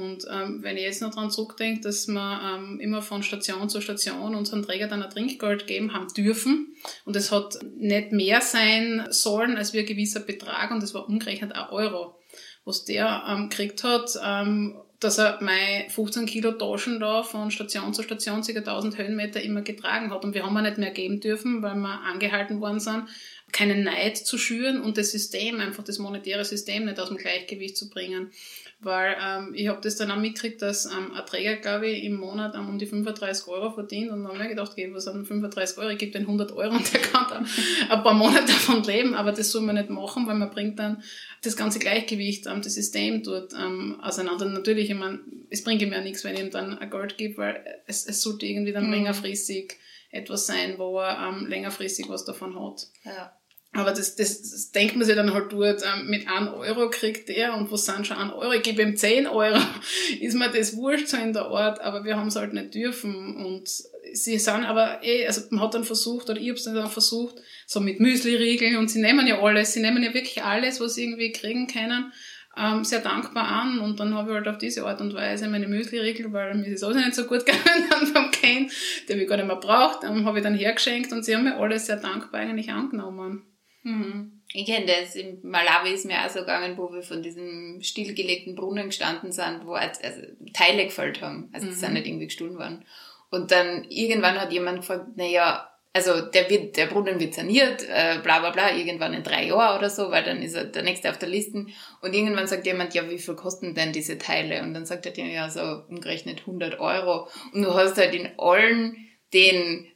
Speaker 1: Und ähm, wenn ich jetzt noch dran zurückdenke, dass wir ähm, immer von Station zu Station unseren Träger dann ein Trinkgeld geben haben dürfen und es hat nicht mehr sein sollen als ein gewisser Betrag und das war umgerechnet ein Euro, was der ähm, gekriegt hat, ähm, dass er meine 15 Kilo Taschen da von Station zu Station, ca. 1000 Höhenmeter immer getragen hat und wir haben ihn nicht mehr geben dürfen, weil wir angehalten worden sind, keinen Neid zu schüren und das System, einfach das monetäre System nicht aus dem Gleichgewicht zu bringen weil ähm, ich habe das dann auch mitgekriegt, dass ähm, ein Träger, glaube ich, im Monat ähm, um die 35 Euro verdient und dann habe ich gedacht, okay, was sind 35 Euro, ich gebe den 100 Euro und der kann dann ein paar Monate davon leben, aber das soll man nicht machen, weil man bringt dann das ganze Gleichgewicht, ähm, das System dort ähm, auseinander. Natürlich, ich meine, es bringt ihm ja nichts, wenn ich ihm dann ein Geld gebe, weil es, es sollte irgendwie dann mhm. längerfristig etwas sein, wo er ähm, längerfristig was davon hat. Ja. Aber das, das, das denkt man sich dann halt dort, ähm, mit einem Euro kriegt der und was sind schon ein Euro, ich gebe ihm 10 Euro, ist mir das wurscht so in der Art, aber wir haben es halt nicht dürfen. Und sie sind aber eh, also man hat dann versucht, oder ich habe es dann versucht, so mit Müsli-Riegel und sie nehmen ja alles, sie nehmen ja wirklich alles, was sie irgendwie kriegen können, ähm, sehr dankbar an. Und dann habe ich halt auf diese Art und Weise meine Müsli-Riegel, weil mir ist sowieso nicht so gut gegangen dann vom Ken, habe ich gar nicht mehr braucht, ähm, habe ich dann hergeschenkt und sie haben mir alles sehr dankbar eigentlich angenommen.
Speaker 2: Mhm. Ich kenne das. In Malawi ist mir auch so gegangen, wo wir von diesem stillgelegten Brunnen gestanden sind, wo also Teile gefällt haben. Also, die mhm. sind nicht irgendwie gestohlen worden. Und dann irgendwann hat jemand gefragt, naja, also der wird, der Brunnen wird saniert, äh, bla bla bla, irgendwann in drei Jahren oder so, weil dann ist er der nächste auf der Liste. Und irgendwann sagt jemand, ja, wie viel kosten denn diese Teile? Und dann sagt er dir, ja, so umgerechnet 100 Euro. Und du hast halt in allen den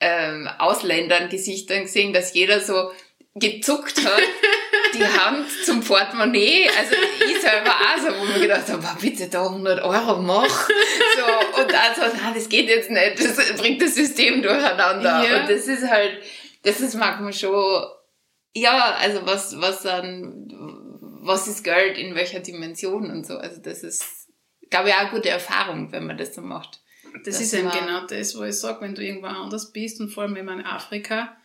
Speaker 2: ähm, Ausländern Gesichtern gesehen, dass jeder so gezuckt hat, die Hand zum Portemonnaie. Also ich selber auch so, wo mir gedacht habe, bitte da 100 Euro mach. So, und dann so, nein, das geht jetzt nicht, das bringt das System durcheinander. Ja. Und das ist halt, das ist manchmal schon, ja, also was, was dann, was ist Geld, in welcher Dimension und so. Also das ist, glaube ich, auch eine gute Erfahrung, wenn man das so macht.
Speaker 1: Das,
Speaker 2: Das
Speaker 1: ist eben genau das, wo ich sage, wenn du irgendwo anders bist und vor allem wenn man in Afrika,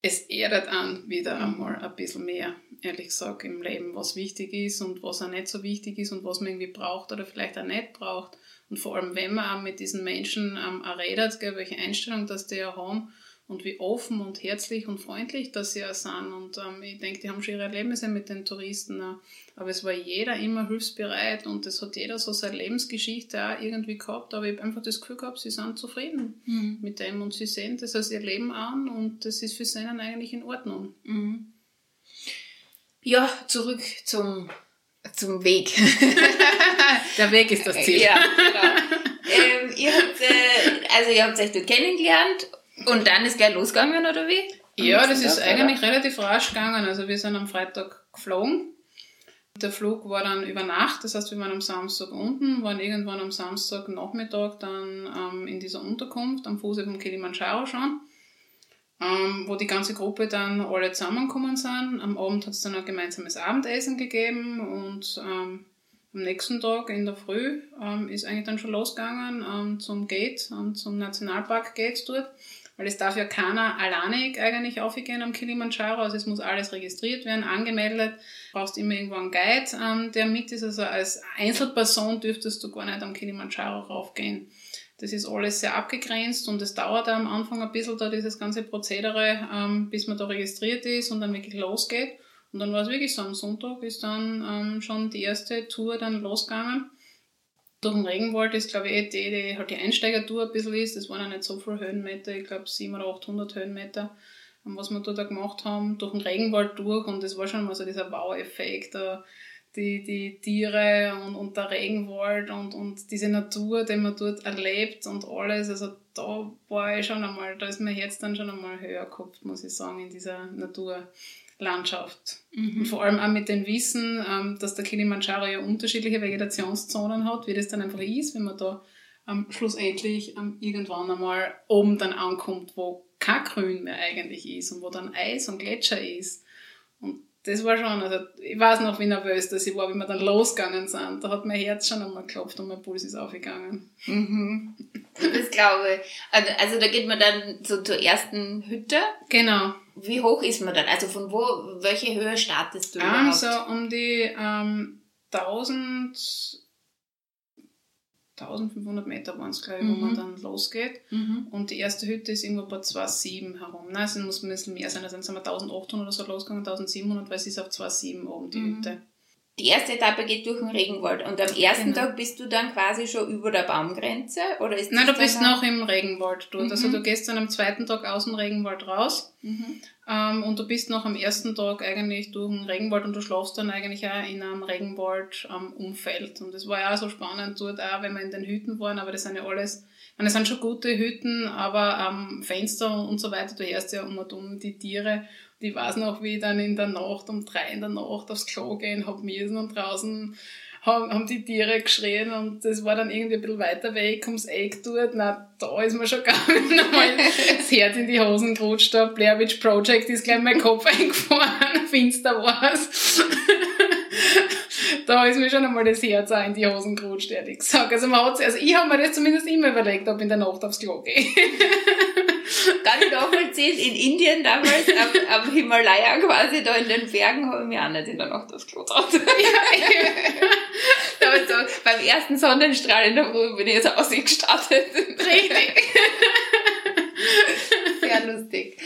Speaker 1: es erdet an wieder
Speaker 2: Mhm.
Speaker 1: einmal ein bisschen mehr, ehrlich gesagt, im Leben, was wichtig ist und was auch nicht so wichtig ist und was man irgendwie braucht oder vielleicht auch nicht braucht. Und vor allem, wenn man auch mit diesen Menschen ähm, auch redet, gell, welche Einstellung das die ja haben und wie offen und herzlich und freundlich das sie auch sind. Und ähm, ich denke, die haben schon ihre Erlebnisse mit den Touristen. Auch. Aber es war jeder immer hilfsbereit und es hat jeder so seine Lebensgeschichte auch irgendwie gehabt. Aber ich habe einfach das Gefühl gehabt, sie sind zufrieden
Speaker 2: Mhm.
Speaker 1: mit dem und sie sehen das als ihr Leben an und das ist für sie dann eigentlich in Ordnung.
Speaker 2: Mhm. Ja, zurück zum, zum Weg.
Speaker 1: Der Weg ist das Ziel.
Speaker 2: Ja, genau. ähm, ihr habt, äh, also ihr habt euch dort kennengelernt und dann ist gleich losgegangen, oder wie? Am
Speaker 1: Ja, das ist
Speaker 2: Tag,
Speaker 1: eigentlich relativ rasch gegangen. Also wir sind am Freitag geflogen. Der Flug war dann über Nacht, das heißt, wir waren am Samstag unten, waren irgendwann am Samstagnachmittag dann ähm, in dieser Unterkunft am Fuße vom Kilimanjaro schon, ähm, wo die ganze Gruppe dann alle zusammengekommen sind. Am Abend hat es dann ein gemeinsames Abendessen gegeben und ähm, am nächsten Tag in der Früh ähm, ist eigentlich dann schon losgegangen ähm, zum Gate, ähm, zum Nationalpark Gate dort weil es darf ja keiner alleinig eigentlich aufgehen am Kilimanjaro, also es muss alles registriert werden, angemeldet, brauchst immer irgendwo einen Guide, ähm, der mit ist, also als Einzelperson dürftest du gar nicht am Kilimanjaro raufgehen. Das ist alles sehr abgegrenzt und es dauert am Anfang ein bisschen da dieses ganze Prozedere, ähm, bis man da registriert ist und dann wirklich losgeht. Und dann war es wirklich so, am Sonntag ist dann ähm, schon die erste Tour dann losgegangen durch den Regenwald ist, glaube ich, eh die, die halt die Einsteigertour ein bisschen ist. Das waren ja nicht so viele Höhenmeter, ich glaube 700 oder 800 Höhenmeter, was wir dort gemacht haben, durch den Regenwald durch. Und das war schon mal so dieser Wow-Effekt, da die, die Tiere und, und der Regenwald und, und diese Natur, die man dort erlebt und alles. Also da war ich schon einmal, da ist mein Herz dann schon einmal höher gehabt, muss ich sagen, in dieser Naturlandschaft. Und vor allem auch mit dem Wissen, ähm, dass der Kilimanjaro ja unterschiedliche Vegetationszonen hat, wie das dann einfach ist, wenn man da ähm, schlussendlich ähm, irgendwann einmal oben dann ankommt, wo kein Grün mehr eigentlich ist und wo dann Eis und Gletscher ist. Und das war schon, also ich weiß noch, wie nervös das ich war, wie wir dann losgegangen sind. Da hat mein Herz schon einmal geklopft und mein Puls ist aufgegangen.
Speaker 2: Mhm. Das glaube ich. Also, also da geht man dann so zur ersten Hütte.
Speaker 1: Genau.
Speaker 2: Wie hoch ist man dann? Also von wo, welche Höhe startest du überhaupt?
Speaker 1: Also um die ähm, 1000, 1500 Meter waren es, glaube ich, wo
Speaker 2: Mhm.
Speaker 1: man dann losgeht.
Speaker 2: Mhm.
Speaker 1: Und die erste Hütte ist irgendwo bei 2,7 herum. Nein, es muss ein bisschen mehr sein. Also dann sind wir 1800 oder so losgegangen, 1700, weil es ist auf 2,7 oben die
Speaker 2: Mhm.
Speaker 1: Hütte.
Speaker 2: Die erste Etappe geht durch den Regenwald und am ersten
Speaker 1: Genau.
Speaker 2: Tag bist du dann quasi schon über der Baumgrenze? Oder ist
Speaker 1: Nein, du bist noch im Regenwald dort. Also
Speaker 2: Mhm.
Speaker 1: du gehst dann am zweiten Tag aus dem Regenwald raus
Speaker 2: Mhm.
Speaker 1: ähm, und du bist noch am ersten Tag eigentlich durch den Regenwald und du schlafst dann eigentlich auch in einem Regenwald-Umfeld. und das war ja auch so spannend dort auch, wenn wir in den Hütten waren, aber das sind ja alles, meine, das sind schon gute Hütten, aber am Fenster und so weiter, du hörst ja um und um die Tiere. Ich weiß noch, wie ich dann in der Nacht, um drei in der Nacht aufs Klo gehen hab müssen und draußen haben, die Tiere geschrien und das war dann irgendwie ein bisschen weiter weg ums Eck dort. Na, da ist mir schon gar nicht nochmal das Herz in die Hosen gerutscht. Der Blair Witch Project ist gleich mein Kopf eingefahren. Finster war's. da ist mir schon einmal das Herz auch in die Hosen gerutscht, ehrlich gesagt. Also, man hat, also ich habe mir das zumindest immer überlegt, ob ich in der Nacht aufs Klo gehe.
Speaker 2: Kann ich nachvollziehen. In Indien damals, am, am Himalaya quasi, da in den Bergen, habe ich mich auch nicht in der Nacht aufs Klo getraut. Da war so, beim ersten Sonnenstrahl in der Früh bin ich jetzt ausgestartet.
Speaker 1: Richtig.
Speaker 2: Sehr lustig.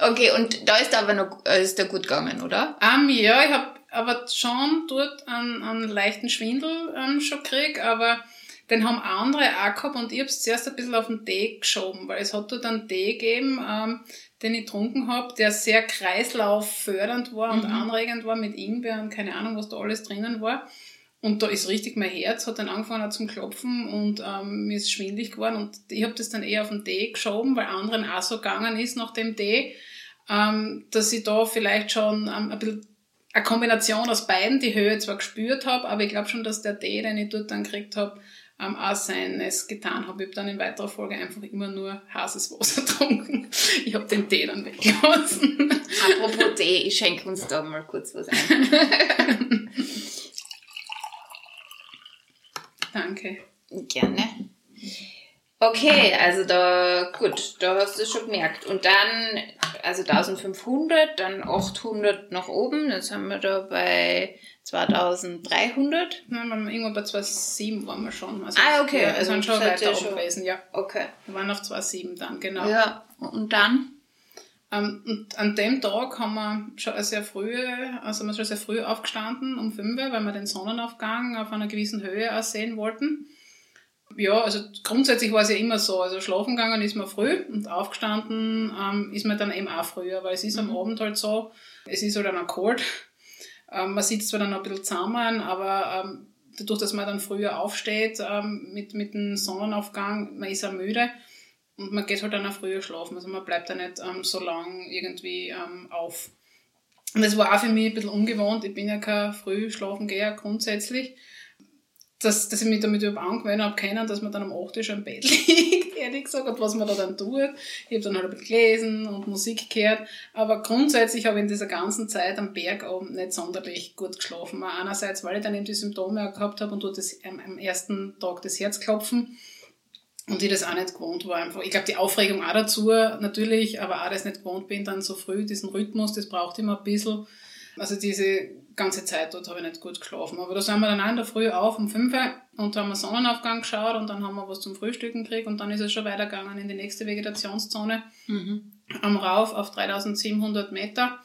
Speaker 2: Okay, und da ist aber noch, äh, ist der gut gegangen, oder?
Speaker 1: Ähm, ja, ich habe aber schon dort einen, einen leichten Schwindel ähm, schon gekriegt, aber den haben andere auch gehabt und ich habe es zuerst ein bisschen auf den Tee geschoben, weil es hat dort einen Tee gegeben, ähm, den ich getrunken habe, der sehr kreislauffördernd war und
Speaker 2: Mhm.
Speaker 1: anregend war mit Ingwer und keine Ahnung, was da alles drinnen war. Und da ist richtig mein Herz, hat dann angefangen zum Klopfen und ähm, mir ist schwindlig geworden und ich habe das dann eher auf den Tee geschoben, weil anderen auch so gegangen ist nach dem Tee, ähm, dass ich da vielleicht schon ähm, ein bisschen eine Kombination aus beiden, die Höhe zwar gespürt habe, aber ich glaube schon, dass der Tee, den ich dort dann gekriegt habe, ähm, auch seines getan habe. Ich habe dann in weiterer Folge einfach immer nur heißes Wasser getrunken. Ich habe den Tee dann weggelassen.
Speaker 2: Apropos Tee, ich schenke uns da mal kurz was ein.
Speaker 1: Danke.
Speaker 2: Gerne. Okay, also da, gut, da hast du es schon gemerkt. Und dann, also 1500, dann 800 nach oben, jetzt haben wir da bei 2300.
Speaker 1: Nein, irgendwo bei 2,7 waren wir schon. Also
Speaker 2: ah, okay.
Speaker 1: Ja, wir also sind schon weiter
Speaker 2: oben
Speaker 1: gewesen, ja.
Speaker 2: Okay.
Speaker 1: Wir waren auf 2,7 dann, genau.
Speaker 2: Ja, und dann?
Speaker 1: Um, und an dem Tag haben wir schon sehr früh, also wir schon sehr früh aufgestanden, um 5 Uhr, weil wir den Sonnenaufgang auf einer gewissen Höhe auch sehen wollten. Ja, also grundsätzlich war es ja immer so. Also schlafen gegangen ist man früh und aufgestanden ähm, ist man dann eben auch früher, weil es ist am mhm. Abend halt so, es ist halt dann auch kalt. Ähm, man sitzt zwar dann noch ein bisschen zusammen, aber ähm, dadurch, dass man dann früher aufsteht ähm, mit, mit dem Sonnenaufgang, man ist auch müde und man geht halt dann auch früher schlafen. Also man bleibt da nicht ähm, so lang irgendwie ähm, auf. Und das war auch für mich ein bisschen ungewohnt. Ich bin ja kein Frühschlafengeher grundsätzlich dass, dass ich mich damit überhaupt angewöhnt habe können, dass man dann am 8 schon im Bett liegt, ehrlich gesagt, und was man da dann tut. Ich habe dann halt ein bisschen gelesen und Musik gehört, aber grundsätzlich habe ich in dieser ganzen Zeit am Berg oben nicht sonderlich gut geschlafen. Einerseits, weil ich dann eben die Symptome gehabt habe und dort das, am, ersten Tag das Herzklopfen und ich das auch nicht gewohnt war. Einfach. Ich glaube, die Aufregung auch dazu natürlich, aber auch das nicht gewohnt bin, dann so früh diesen Rhythmus, das braucht immer ein bisschen. Also diese ganze Zeit dort habe ich nicht gut geschlafen. Aber da sind wir dann auch in der Früh auf um 5 Uhr und haben wir Sonnenaufgang geschaut und dann haben wir was zum Frühstücken gekriegt und dann ist es schon weitergegangen in die nächste Vegetationszone mhm. am Rauf auf 3700 Meter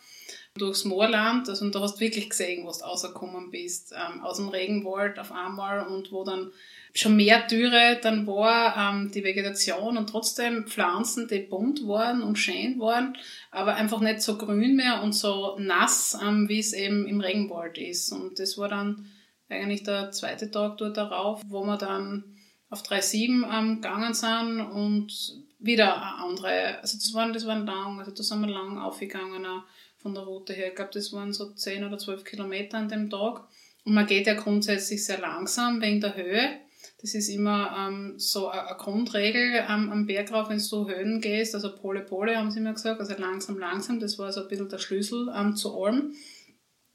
Speaker 1: durchs Moorland. Also, und da hast du wirklich gesehen, wo du rausgekommen bist, ähm, aus dem Regenwald auf einmal und wo dann schon mehr Dürre dann war, ähm, die Vegetation und trotzdem Pflanzen, die bunt waren und schön waren, aber einfach nicht so grün mehr und so nass, ähm, wie es eben im Regenwald ist. Und das war dann eigentlich der zweite Tag dort darauf, wo wir dann auf 3,7 ähm, gegangen sind und wieder andere, also das waren, das waren lang, also da sind wir lang aufgegangen von der Route her. Ich glaube, das waren so 10 oder 12 Kilometer an dem Tag. Und man geht ja grundsätzlich sehr langsam wegen der Höhe. Das ist immer ähm, so eine Grundregel ähm, am Berg rauf, wenn du Höhen gehst, also Pole Pole haben sie mir gesagt, also langsam, langsam, das war so ein bisschen der Schlüssel ähm, zu allem.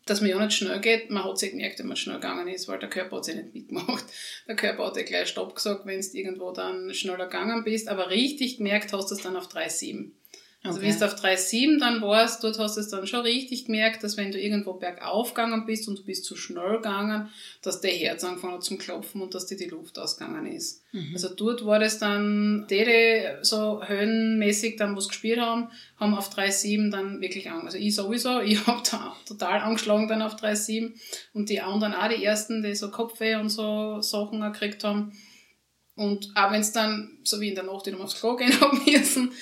Speaker 1: Dass man ja nicht schnell geht, man hat sich gemerkt, wenn man schnell gegangen ist, weil der Körper hat sich nicht mitgemacht. Der Körper hat dir gleich Stopp gesagt, wenn du irgendwo dann schneller gegangen bist, aber richtig gemerkt hast du es dann auf 3,7. Also okay. wie du auf 3,7 dann warst, dort hast du es dann schon richtig gemerkt, dass wenn du irgendwo bergauf gegangen bist und du bist zu schnell gegangen, dass der Herz angefangen hat zum Klopfen und dass dir die Luft ausgegangen ist. Mhm. Also dort war das dann, die, die so höhenmäßig dann was gespielt haben, haben auf 3,7 dann wirklich an. Also ich sowieso, ich habe da total angeschlagen dann auf 3,7 und die anderen auch, die ersten, die so Kopfweh und so Sachen gekriegt haben, und auch wenn es dann, so wie in der Nacht, wieder aufs Klo gehen haben müssen,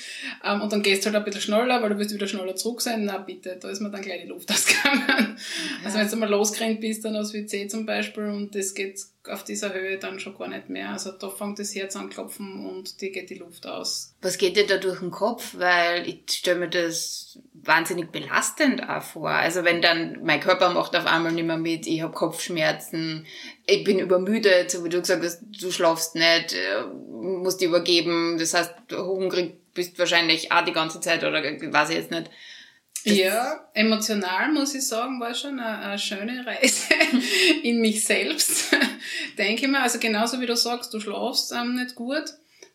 Speaker 1: ähm, und dann gehst du halt ein bisschen schneller, weil du willst wieder schneller zurück sein, na bitte, da ist mir dann gleich die Luft ausgegangen. Ja. Also wenn du mal losgerannt bist, dann aus WC zum Beispiel, und das geht auf dieser Höhe dann schon gar nicht mehr. Also da fängt das Herz an klopfen und dir geht die Luft aus.
Speaker 2: Was geht dir da durch den Kopf? Weil ich stelle mir das wahnsinnig belastend auch vor. Also wenn dann mein Körper macht auf einmal nicht mehr mit, ich habe Kopfschmerzen, ich bin übermüdet, so wie du gesagt hast, du schlafst nicht, äh, musst dich übergeben, das heißt, hungrig bist wahrscheinlich auch die ganze Zeit oder weiß ich jetzt nicht.
Speaker 1: Ja, emotional muss ich sagen, war schon eine, eine schöne Reise in mich selbst, denke ich mal. Also genauso wie du sagst, du schlafst ähm, nicht gut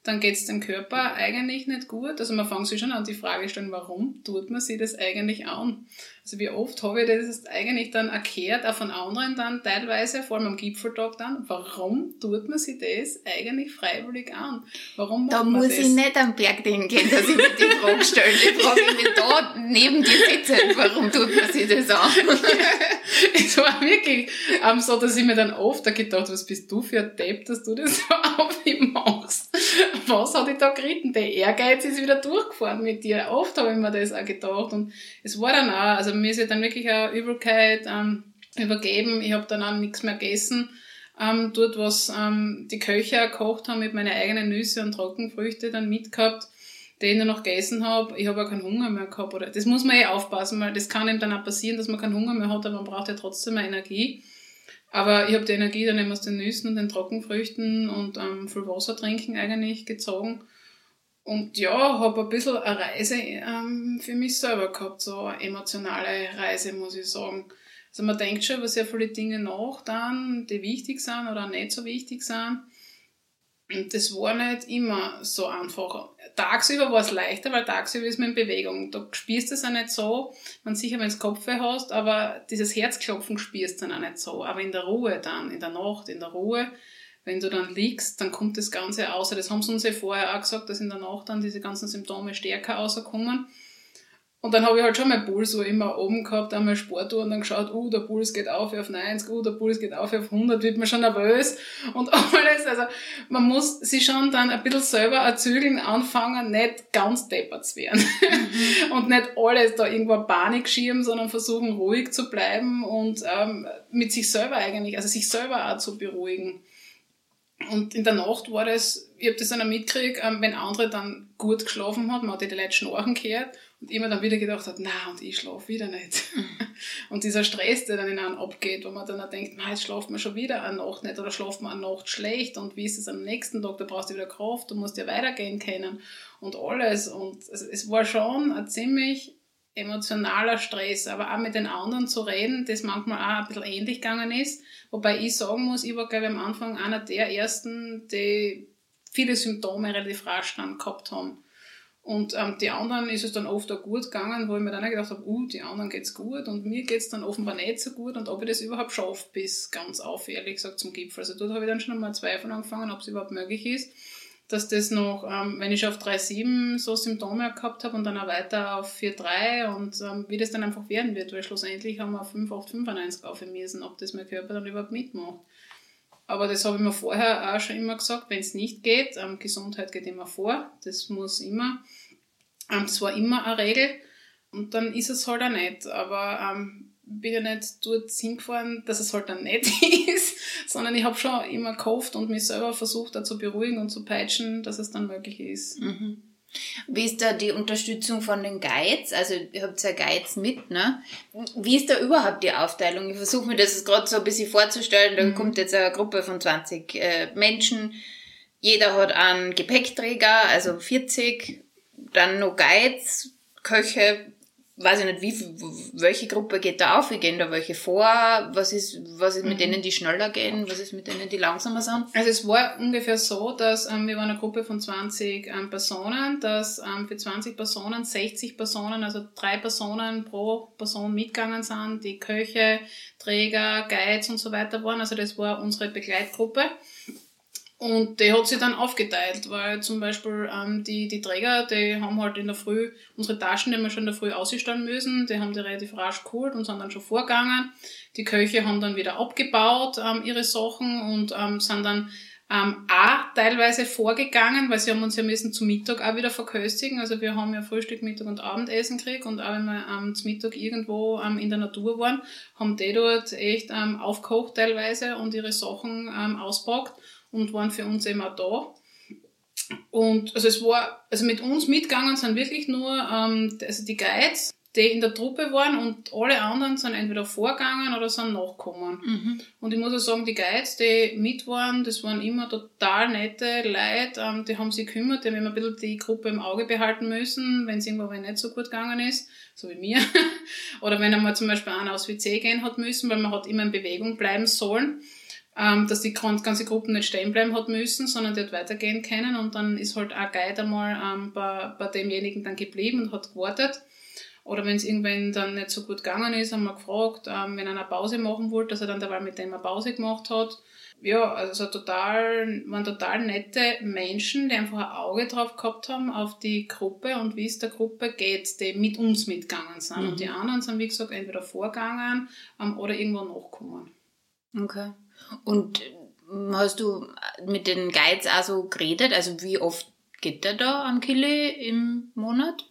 Speaker 1: dann geht es dem Körper eigentlich nicht gut. Also man fängt sich schon an die Frage stellen, warum tut man sich das eigentlich an? Also wie oft habe ich das eigentlich dann erklärt, auch von anderen dann teilweise, vor allem am Gipfeltag dann, warum tut man sich das eigentlich freiwillig an? Warum
Speaker 2: macht Da man muss das? ich nicht am Berg hingehen, dass ich mir die Frage stelle. Die Frage ich mich da neben dir sitzen, warum tut man sich das an?
Speaker 1: es war wirklich ähm, so, dass ich mir dann oft gedacht was bist du für ein Depp, dass du das so auf ihm machst? was hat ich da geritten? Der Ehrgeiz ist wieder durchgefahren mit dir. Oft habe ich mir das auch gedacht. Und es war dann auch, also mir ist ja dann wirklich eine Übelkeit ähm, übergeben. Ich habe dann auch nichts mehr gegessen. Ähm, dort, was ähm, die Köche gekocht haben mit meinen eigenen Nüsse und Trockenfrüchte dann mitgehabt, die ich nur noch gegessen habe. Ich habe auch keinen Hunger mehr gehabt. Oder, das muss man eh aufpassen, weil das kann eben dann auch passieren, dass man keinen Hunger mehr hat, aber man braucht ja trotzdem mehr Energie. Aber ich habe die Energie dann eben aus den Nüssen und den Trockenfrüchten und ähm, viel Wasser trinken eigentlich gezogen. Und ja, habe ein bisschen eine Reise ähm, für mich selber gehabt, so eine emotionale Reise, muss ich sagen. Also man denkt schon über sehr viele Dinge nach dann, die wichtig sind oder nicht so wichtig sind. Und das war nicht immer so einfach. Tagsüber war es leichter, weil tagsüber ist man in Bewegung. Da spürst du es auch nicht so. Man sicher, wenn du Kopfweh hast, aber dieses Herzklopfen spürst du dann auch nicht so. Aber in der Ruhe dann, in der Nacht, in der Ruhe, wenn du dann liegst, dann kommt das Ganze außer. Das haben sie uns ja vorher auch gesagt, dass in der Nacht dann diese ganzen Symptome stärker rauskommen. Und dann habe ich halt schon mein Puls so immer oben gehabt, einmal Sportuhr und dann geschaut, uh, der Puls geht auf auf 90, uh, der Puls geht auf auf 100, wird man schon nervös und alles. Also man muss sich schon dann ein bisschen selber erzügeln, anfangen, nicht ganz deppert zu werden. Mhm. und nicht alles da irgendwo Panik schieben, sondern versuchen ruhig zu bleiben und ähm, mit sich selber eigentlich, also sich selber auch zu beruhigen. Und in der Nacht war das, ich habe das dann auch mitgekriegt, ähm, wenn andere dann gut geschlafen hat, man hat die Leute schnarchen gehört und immer dann wieder gedacht hat, na und ich schlafe wieder nicht. Mhm. und dieser Stress, der dann in einen abgeht, wo man dann auch denkt, na, jetzt schlaft man schon wieder eine Nacht nicht oder schlaft man eine Nacht schlecht und wie ist es am nächsten Tag, da brauchst du wieder Kraft, du musst ja weitergehen können und alles. Und es, es war schon ein ziemlich emotionaler Stress, aber auch mit den anderen zu reden, das manchmal auch ein bisschen ähnlich gegangen ist. Wobei ich sagen muss, ich war, glaube ich, am Anfang einer der ersten, die viele Symptome relativ rasch dann gehabt haben. Und ähm, die anderen ist es dann oft auch gut gegangen, wo ich mir dann auch gedacht habe, uh, die anderen geht's gut und mir geht's dann offenbar nicht so gut und ob ich das überhaupt schaffe bis ganz auf, ehrlich gesagt, zum Gipfel. Also dort habe ich dann schon mal Zweifel angefangen, ob es überhaupt möglich ist dass das noch, ähm, wenn ich auf 3,7 so Symptome gehabt habe und dann auch weiter auf 4,3 und ähm, wie das dann einfach werden wird, weil schlussendlich haben wir auf 5,895 aufgemessen, ob das mein Körper dann überhaupt mitmacht. Aber das habe ich mir vorher auch schon immer gesagt, wenn es nicht geht, ähm, Gesundheit geht immer vor, das muss immer, ähm, das war immer eine Regel und dann ist es halt auch nicht. Aber ähm, bin ja nicht dort hingefahren, dass es halt dann nicht ist, sondern ich habe schon immer gehofft und mich selber versucht, da zu beruhigen und zu peitschen, dass es dann möglich ist.
Speaker 2: Mhm. Wie ist da die Unterstützung von den Guides? Also ihr habt ja Guides mit, ne? Wie ist da überhaupt die Aufteilung? Ich versuche mir das gerade so ein bisschen vorzustellen. Da mhm. kommt jetzt eine Gruppe von 20 äh, Menschen. Jeder hat einen Gepäckträger, also 40. Dann noch Guides, Köche, weiß ich nicht, wie, welche Gruppe geht da auf, wie gehen da welche vor, was ist, was ist mit mhm. denen, die schneller gehen, was ist mit denen, die langsamer sind?
Speaker 1: Also es war ungefähr so, dass ähm, wir waren eine Gruppe von 20 ähm, Personen, dass ähm, für 20 Personen 60 Personen, also drei Personen pro Person mitgegangen sind, die Köche, Träger, Guides und so weiter waren, also das war unsere Begleitgruppe. Und die hat sich dann aufgeteilt, weil zum Beispiel ähm, die, die Träger, die haben halt in der Früh unsere Taschen, die wir schon in der Früh ausstellen müssen, die haben die relativ rasch geholt und sind dann schon vorgegangen. Die Köche haben dann wieder abgebaut, ähm, ihre Sachen und ähm, sind dann ähm, auch teilweise vorgegangen, weil sie haben uns ja müssen zum Mittag auch wieder verköstigen. Also wir haben ja Frühstück, Mittag und Abendessen gekriegt und auch wenn wir ähm, zum Mittag irgendwo ähm, in der Natur waren, haben die dort echt ähm, aufgekocht teilweise und ihre Sachen ähm, auspackt und waren für uns immer da. Und also es war, also mit uns mitgegangen sind wirklich nur ähm, also die Guides, die in der Truppe waren und alle anderen sind entweder vorgegangen oder sind nachgekommen. Mhm. Und ich muss auch sagen, die Guides, die mit waren, das waren immer total nette Leute, ähm, die haben sich gekümmert, die haben immer ein bisschen die Gruppe im Auge behalten müssen, wenn es irgendwo nicht so gut gegangen ist, so wie mir. oder wenn einmal zum Beispiel einer aus WC gehen hat müssen, weil man hat immer in Bewegung bleiben sollen ähm, dass die ganze Gruppe nicht stehen bleiben hat müssen, sondern die hat weitergehen können und dann ist halt auch Guide einmal ähm, bei, bei demjenigen dann geblieben und hat gewartet. Oder wenn es irgendwann dann nicht so gut gegangen ist, haben wir gefragt, ähm, wenn er eine Pause machen wollte, dass er dann dabei mit dem eine Pause gemacht hat. Ja, also total, waren total nette Menschen, die einfach ein Auge drauf gehabt haben auf die Gruppe und wie es der Gruppe geht, die mit uns mitgegangen sind. Mhm. Und die anderen sind, wie gesagt, entweder vorgegangen ähm, oder irgendwo nachgekommen.
Speaker 2: Okay. Und ähm, hast du mit den Guides auch so geredet? Also wie oft geht der da am Kille im Monat?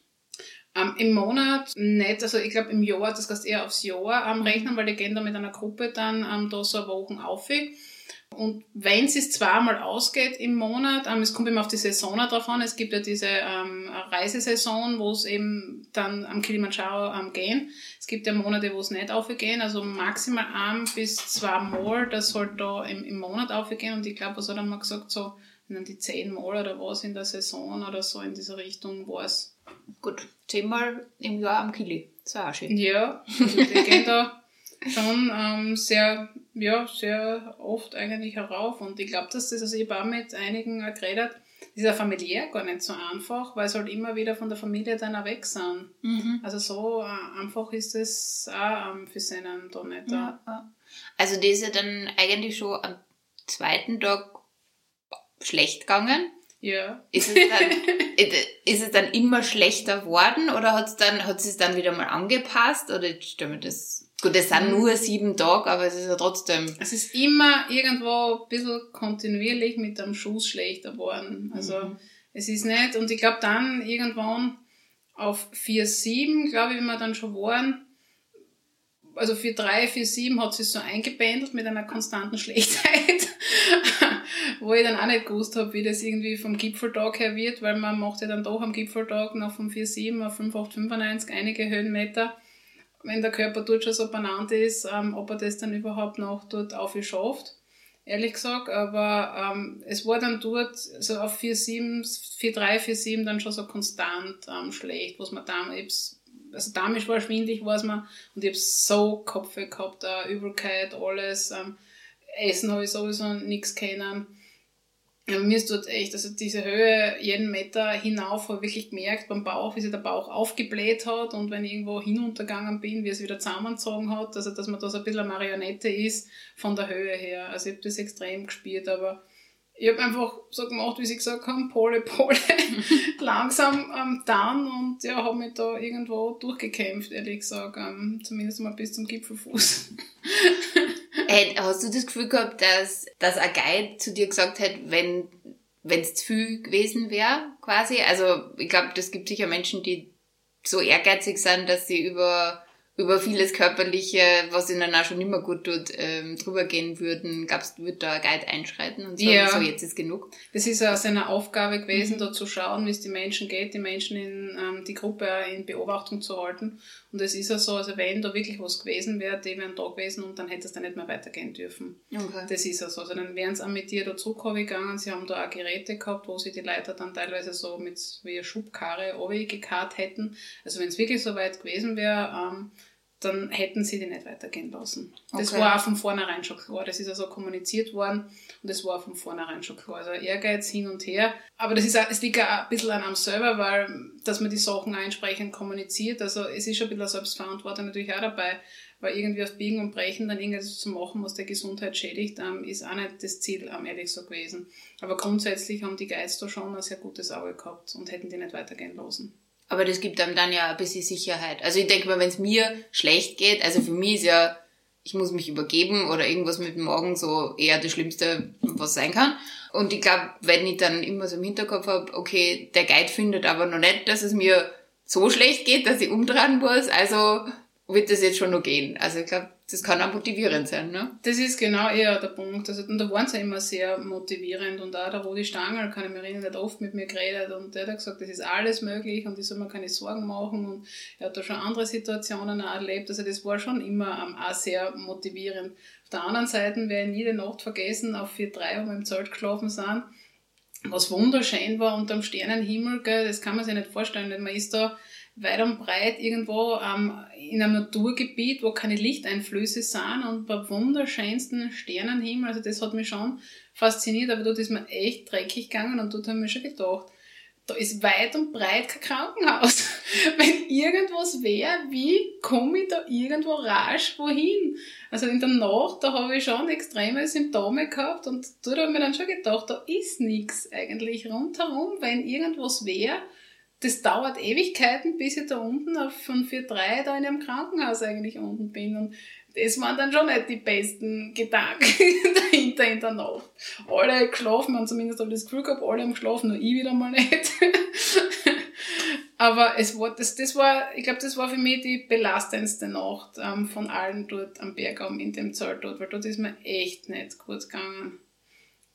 Speaker 1: Um, ähm, Im Monat nicht, also ich glaube im Jahr, das kannst du eher aufs Jahr um, rechnen, weil die gehen da mit einer Gruppe dann um, da so Wochen auf. Und wenn es zweimal ausgeht im Monat, ähm, es kommt immer auf die Saison drauf an, es gibt ja diese ähm, Reisesaison, wo es eben dann am Kilimanjaro ähm, gehen. Es gibt ja Monate, wo es nicht aufgehen, also maximal ein bis zwei Mal, das soll da im, im Monat aufgehen. Und ich glaube, was hat er mal gesagt, so dann die zehn Mal oder was in der Saison oder so in dieser Richtung war es.
Speaker 2: Gut, zehnmal im Jahr am Kili, das war auch schön.
Speaker 1: Ja, also die gehen da schon ähm, sehr ja, sehr oft eigentlich herauf. Und ich glaube, dass das, also ich auch mit einigen geredet, das ist ja familiär gar nicht so einfach, weil sie halt immer wieder von der Familie dann auch weg sind. Mhm. Also so äh, einfach ist es auch ähm, für sie da nicht. Ja,
Speaker 2: ja. Also das ist ja dann eigentlich schon am zweiten Tag schlecht gegangen.
Speaker 1: Ja.
Speaker 2: Ist es dann, ist es dann immer schlechter geworden oder hat es dann, hat es dann wieder mal angepasst oder stell mir das Gut, es sind nur sieben Tage, aber es ist ja trotzdem.
Speaker 1: Es ist immer irgendwo ein bisschen kontinuierlich mit dem Schuss schlechter geworden. Also mhm. es ist nicht, und ich glaube dann irgendwann auf 4,7, glaube ich, wenn wir dann schon waren, also für 3, 4, 7 hat sich so eingependelt mit einer konstanten Schlechtheit, wo ich dann auch nicht gewusst habe, wie das irgendwie vom Gipfeltag her wird, weil man macht ja dann doch am Gipfeltag noch vom 4,7 auf 5,895 einige Höhenmeter wenn der Körper dort schon so benannt ist, ähm, ob er das dann überhaupt noch dort aufgeschafft, ehrlich gesagt. Aber ähm, es war dann dort so auf 4,7, 4,3, 4,7 dann schon so konstant ähm, schlecht, was man damals, also damals war schwindlig, weiß man, und ich habe so Kopfweh gehabt, äh, Übelkeit, alles. Ähm, Essen habe ich sowieso nichts kennen. Mir ist dort echt, also diese Höhe jeden Meter hinauf, habe ich wirklich gemerkt beim Bauch, wie sich der Bauch aufgebläht hat und wenn ich irgendwo hinuntergegangen bin, wie es wieder zusammengezogen hat, also dass man da so ein bisschen eine Marionette ist von der Höhe her. Also ich habe das extrem gespürt, aber ich habe einfach so gemacht, wie sie gesagt haben, Pole, Pole, langsam ähm, dann und ja, habe mich da irgendwo durchgekämpft, ehrlich gesagt, ähm, zumindest mal bis zum Gipfelfuß.
Speaker 2: Hey, hast du das Gefühl gehabt, dass, dass ein Guide zu dir gesagt hat, wenn es zu viel gewesen wäre, quasi? Also ich glaube, das gibt sicher Menschen, die so ehrgeizig sind, dass sie über über vieles Körperliche, was ihnen auch schon immer gut tut, ähm, drüber gehen würden, gab's, wird da ein Guide einschreiten und sagen, ja. so jetzt ist genug.
Speaker 1: Das ist auch seine Aufgabe gewesen, mhm. da zu schauen, wie es die Menschen geht, die Menschen in ähm, die Gruppe in Beobachtung zu halten. Und es ist ja so, also wenn da wirklich was gewesen wäre, die wären da gewesen und dann hätte es dann nicht mehr weitergehen dürfen. Okay. Das ist ja so. Also dann wären sie auch mit dir da zurückgegangen, sie haben da auch Geräte gehabt, wo sie die Leiter dann teilweise so mit wie eine Schubkarre gekarrt hätten. Also wenn es wirklich so weit gewesen wäre, ähm, dann hätten sie die nicht weitergehen lassen. Das okay. war auch von vornherein schon klar. Das ist also kommuniziert worden und das war von vornherein schon klar. Also Ehrgeiz hin und her. Aber das ist auch, es liegt auch ein bisschen an einem selber, weil, dass man die Sachen auch entsprechend kommuniziert. Also es ist schon ein bisschen Selbstverantwortung natürlich auch dabei, weil irgendwie auf Biegen und Brechen dann irgendwas zu machen, was der Gesundheit schädigt, ähm, ist auch nicht das Ziel, ehrlich so gewesen. Aber grundsätzlich haben die Geister schon ein sehr gutes Auge gehabt und hätten die nicht weitergehen lassen.
Speaker 2: Aber das gibt einem dann ja ein bisschen Sicherheit. Also ich denke mal, wenn es mir schlecht geht, also für mich ist ja, ich muss mich übergeben oder irgendwas mit dem Magen so eher das Schlimmste, was sein kann. Und ich glaube, wenn ich dann immer so im Hinterkopf habe, okay, der Guide findet aber noch nicht, dass es mir so schlecht geht, dass ich umdrehen muss, also wird das jetzt schon noch gehen. Also ich glaube, das kann auch motivierend sein, ne?
Speaker 1: Das ist genau eher der Punkt. Also, und da waren sie immer sehr motivierend und auch der Rudi Stangl, kann ich mich erinnern, hat oft mit mir geredet und der hat gesagt, das ist alles möglich und ich soll mir keine Sorgen machen und er hat da schon andere Situationen auch erlebt. Also, das war schon immer um, auch sehr motivierend. Auf der anderen Seite werde ich nie die Nacht vergessen, auf 4-3, wo wir im Zelt geschlafen sind, was wunderschön war unterm Sternenhimmel, gell, das kann man sich nicht vorstellen, denn man ist da weit und breit irgendwo ähm, in einem Naturgebiet, wo keine Lichteinflüsse sind und bei wunderschönsten Sternenhimmel. Also das hat mich schon fasziniert, aber dort ist mir echt dreckig gegangen und dort haben wir schon gedacht, da ist weit und breit kein Krankenhaus. Wenn irgendwas wäre, wie komme ich da irgendwo rasch wohin? Also in der Nacht, da habe ich schon extreme Symptome gehabt und dort habe ich mir dann schon gedacht, da ist nichts eigentlich rundherum. Wenn irgendwas wäre, das dauert Ewigkeiten, bis ich da unten auf von 4-3 da in einem Krankenhaus eigentlich unten bin. Und das waren dann schon nicht die besten Gedanken dahinter in der Nacht. Alle geschlafen, man zumindest habe ich das Gefühl gehabt, alle haben geschlafen, nur ich wieder mal nicht. Aber es war, das, das war, ich glaube, das war für mich die belastendste Nacht ähm, von allen dort am Bergaum in dem Zelt dort, weil dort ist mir echt nicht gut gegangen